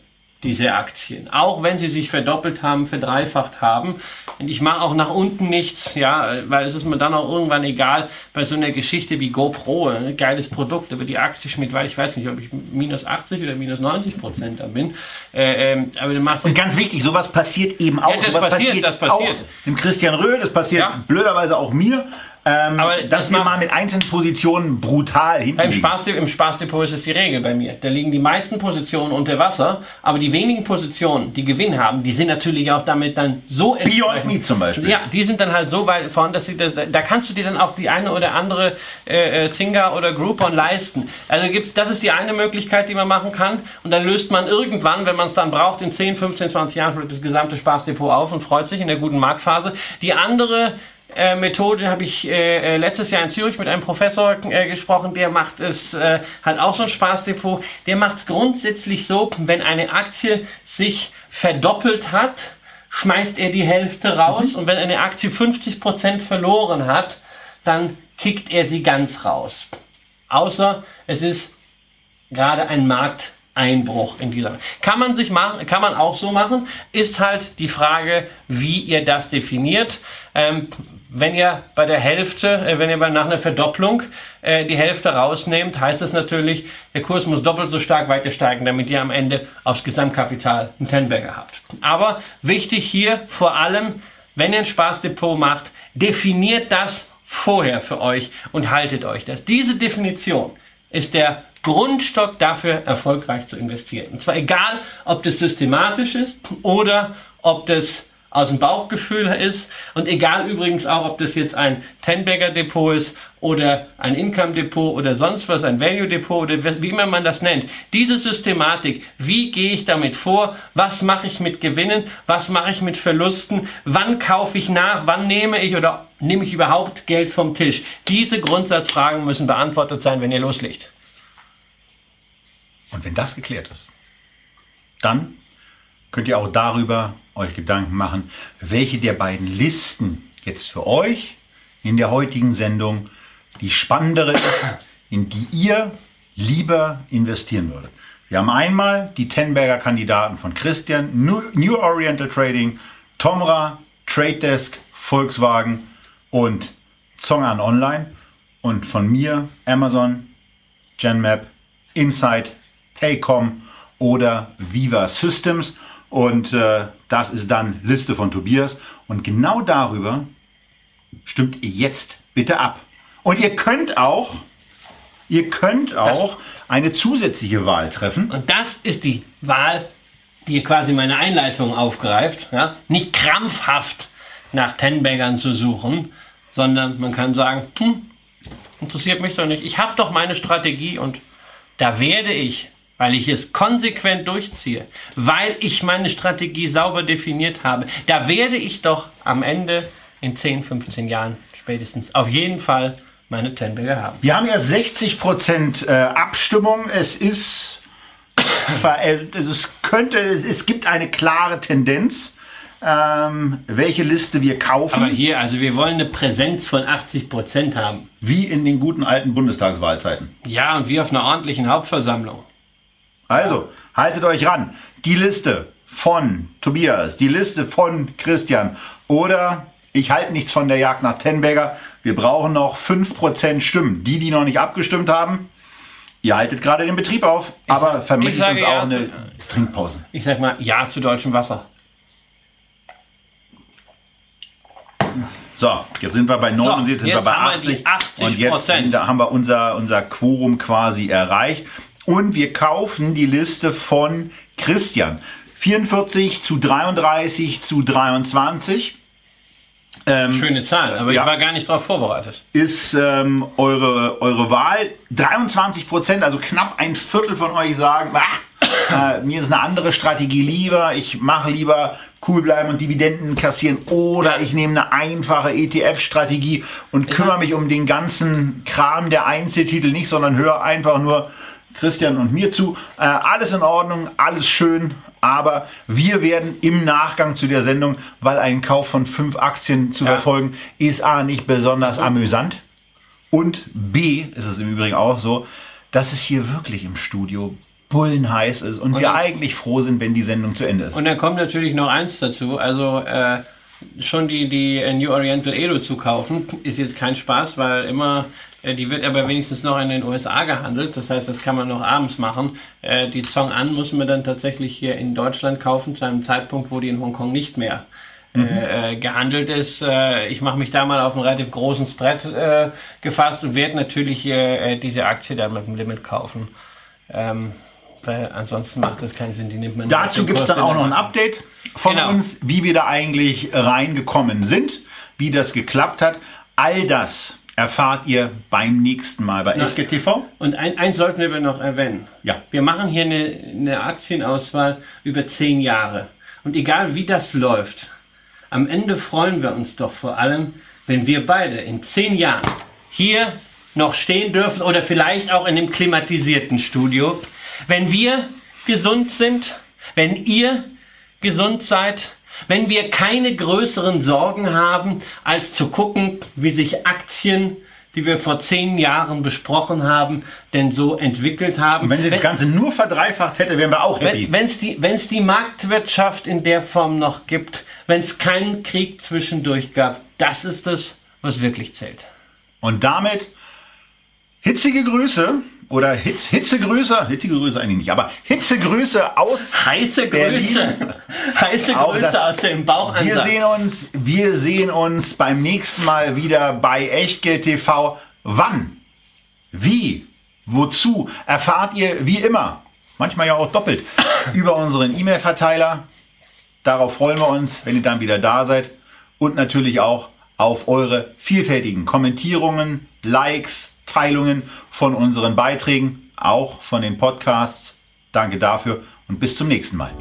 diese Aktien. Auch wenn sie sich verdoppelt haben, verdreifacht haben. Und ich mache auch nach unten nichts, ja, weil es ist mir dann auch irgendwann egal bei so einer Geschichte wie GoPro, ein geiles Produkt, aber die Aktie schmidt, weil ich weiß nicht, ob ich minus 80 oder minus 90 Prozent da bin. Äh, ähm, aber du machst Und ganz wichtig, sowas passiert eben auch. Ja, das sowas passiert, passiert, das passiert. Auch dem Christian Röhl, das passiert ja. blöderweise auch mir. Ähm, aber dass wir mal mit einzelnen Positionen brutal hinten Im, Spaßdepot, Im Spaßdepot ist es die Regel bei mir. Da liegen die meisten Positionen unter Wasser, aber die wenigen Positionen, die Gewinn haben, die sind natürlich auch damit dann so Beyond Me zum Beispiel. Ja, die sind dann halt so weit vorn, dass sie das, da kannst du dir dann auch die eine oder andere äh, äh Zinga oder Groupon leisten. Also gibt's, das ist die eine Möglichkeit, die man machen kann und dann löst man irgendwann, wenn man es dann braucht, in 10, 15, 20 Jahren das gesamte Spaßdepot auf und freut sich in der guten Marktphase. Die andere äh, Methode habe ich äh, äh, letztes Jahr in Zürich mit einem Professor äh, gesprochen, der macht es, äh, hat auch so ein Spaßdepot. Der macht es grundsätzlich so, wenn eine Aktie sich verdoppelt hat, schmeißt er die Hälfte raus mhm. und wenn eine Aktie 50% verloren hat, dann kickt er sie ganz raus. Außer es ist gerade ein Markteinbruch in dieser. Kann man sich machen, kann man auch so machen, ist halt die Frage, wie ihr das definiert. Ähm, wenn ihr bei der Hälfte, äh, wenn ihr nach einer Verdopplung äh, die Hälfte rausnehmt, heißt das natürlich, der Kurs muss doppelt so stark weiter steigen, damit ihr am Ende aufs Gesamtkapital einen Tenberger habt. Aber wichtig hier vor allem, wenn ihr ein Spaßdepot macht, definiert das vorher für euch und haltet euch das. Diese Definition ist der Grundstock dafür, erfolgreich zu investieren. Und zwar egal, ob das systematisch ist oder ob das aus dem Bauchgefühl ist. Und egal übrigens auch, ob das jetzt ein Ten-Bagger Depot ist oder ein Income Depot oder sonst was, ein Value Depot oder wie immer man das nennt. Diese Systematik, wie gehe ich damit vor? Was mache ich mit Gewinnen? Was mache ich mit Verlusten? Wann kaufe ich nach? Wann nehme ich oder nehme ich überhaupt Geld vom Tisch? Diese Grundsatzfragen müssen beantwortet sein, wenn ihr loslegt. Und wenn das geklärt ist, dann könnt ihr auch darüber euch Gedanken machen, welche der beiden Listen jetzt für euch in der heutigen Sendung die spannendere ist, in die ihr lieber investieren würdet. Wir haben einmal die Tenberger Kandidaten von Christian, New Oriental Trading, Tomra, Trade Desk, Volkswagen und Zongan Online und von mir Amazon, GenMap, Insight, Paycom oder Viva Systems. Und äh, das ist dann Liste von Tobias. Und genau darüber stimmt ihr jetzt bitte ab. Und ihr könnt auch, ihr könnt auch das, eine zusätzliche Wahl treffen. Und das ist die Wahl, die quasi meine Einleitung aufgreift. Ja? Nicht krampfhaft nach Tenbaggern zu suchen, sondern man kann sagen, hm, interessiert mich doch nicht. Ich habe doch meine Strategie und da werde ich weil ich es konsequent durchziehe, weil ich meine Strategie sauber definiert habe, da werde ich doch am Ende in 10, 15 Jahren spätestens auf jeden Fall meine Tenberger haben. Wir haben ja 60 Prozent äh, Abstimmung. Es ist, es könnte, es gibt eine klare Tendenz. Ähm, welche Liste wir kaufen. Aber hier, also wir wollen eine Präsenz von 80 Prozent haben. Wie in den guten alten Bundestagswahlzeiten. Ja, und wie auf einer ordentlichen Hauptversammlung. Also, haltet euch ran. Die Liste von Tobias, die Liste von Christian oder ich halte nichts von der Jagd nach Tenberger. Wir brauchen noch 5% Stimmen. Die, die noch nicht abgestimmt haben, ihr haltet gerade den Betrieb auf, aber vermittelt uns auch ja eine zu, Trinkpause. Ich sag mal Ja zu deutschem Wasser. So, jetzt sind wir bei 79, so, sind wir bei 80, 80 und jetzt sind, haben wir unser, unser Quorum quasi erreicht. Und wir kaufen die Liste von Christian. 44 zu 33 zu 23. Ähm, Schöne Zahl, aber ja, ich war gar nicht darauf vorbereitet. Ist ähm, eure, eure Wahl. 23 Prozent, also knapp ein Viertel von euch sagen, ah, äh, mir ist eine andere Strategie lieber. Ich mache lieber cool bleiben und Dividenden kassieren oder ich nehme eine einfache ETF-Strategie und kümmere mich um den ganzen Kram der Einzeltitel nicht, sondern höre einfach nur Christian und mir zu. Äh, alles in Ordnung, alles schön, aber wir werden im Nachgang zu der Sendung, weil ein Kauf von fünf Aktien zu ja. verfolgen, ist A nicht besonders amüsant und B ist es im Übrigen auch so, dass es hier wirklich im Studio bullenheiß ist und, und wir eigentlich froh sind, wenn die Sendung zu Ende ist. Und dann kommt natürlich noch eins dazu. Also äh, schon die, die New Oriental Edo zu kaufen, ist jetzt kein Spaß, weil immer die wird aber wenigstens noch in den USA gehandelt. Das heißt, das kann man noch abends machen. Äh, die Zong An muss man dann tatsächlich hier in Deutschland kaufen, zu einem Zeitpunkt, wo die in Hongkong nicht mehr äh, mhm. äh, gehandelt ist. Äh, ich mache mich da mal auf einen relativ großen Spread äh, gefasst und werde natürlich äh, diese Aktie dann mit dem Limit kaufen. Ähm, weil ansonsten macht das keinen Sinn. Die nimmt man Dazu gibt es dann auch noch ein Update von genau. uns, wie wir da eigentlich reingekommen sind, wie das geklappt hat. All das erfahrt ihr beim nächsten Mal bei Echtgeld TV. Und ein, eins sollten wir noch erwähnen. Ja. Wir machen hier eine, eine Aktienauswahl über zehn Jahre. Und egal wie das läuft, am Ende freuen wir uns doch vor allem, wenn wir beide in zehn Jahren hier noch stehen dürfen oder vielleicht auch in dem klimatisierten Studio. Wenn wir gesund sind, wenn ihr gesund seid, wenn wir keine größeren Sorgen haben, als zu gucken, wie sich Aktien, die wir vor zehn Jahren besprochen haben, denn so entwickelt haben. Und wenn sich das Ganze nur verdreifacht hätte, wären wir auch happy. Wenn es die, wenn's die Marktwirtschaft in der Form noch gibt, wenn es keinen Krieg zwischendurch gab, das ist es, was wirklich zählt. Und damit hitzige Grüße oder Hitz, Hitzegrüße, hitzige Grüße eigentlich nicht, aber Hitzegrüße aus heiße Grüße, heiße Grüße aus dem Bauchansatz. Wir sehen uns, wir sehen uns beim nächsten Mal wieder bei Echtgeld TV. Wann? Wie? Wozu? Erfahrt ihr wie immer, manchmal ja auch doppelt, über unseren E-Mail-Verteiler. Darauf freuen wir uns, wenn ihr dann wieder da seid und natürlich auch auf eure vielfältigen Kommentierungen, Likes, Teilungen von unseren Beiträgen, auch von den Podcasts. Danke dafür und bis zum nächsten Mal.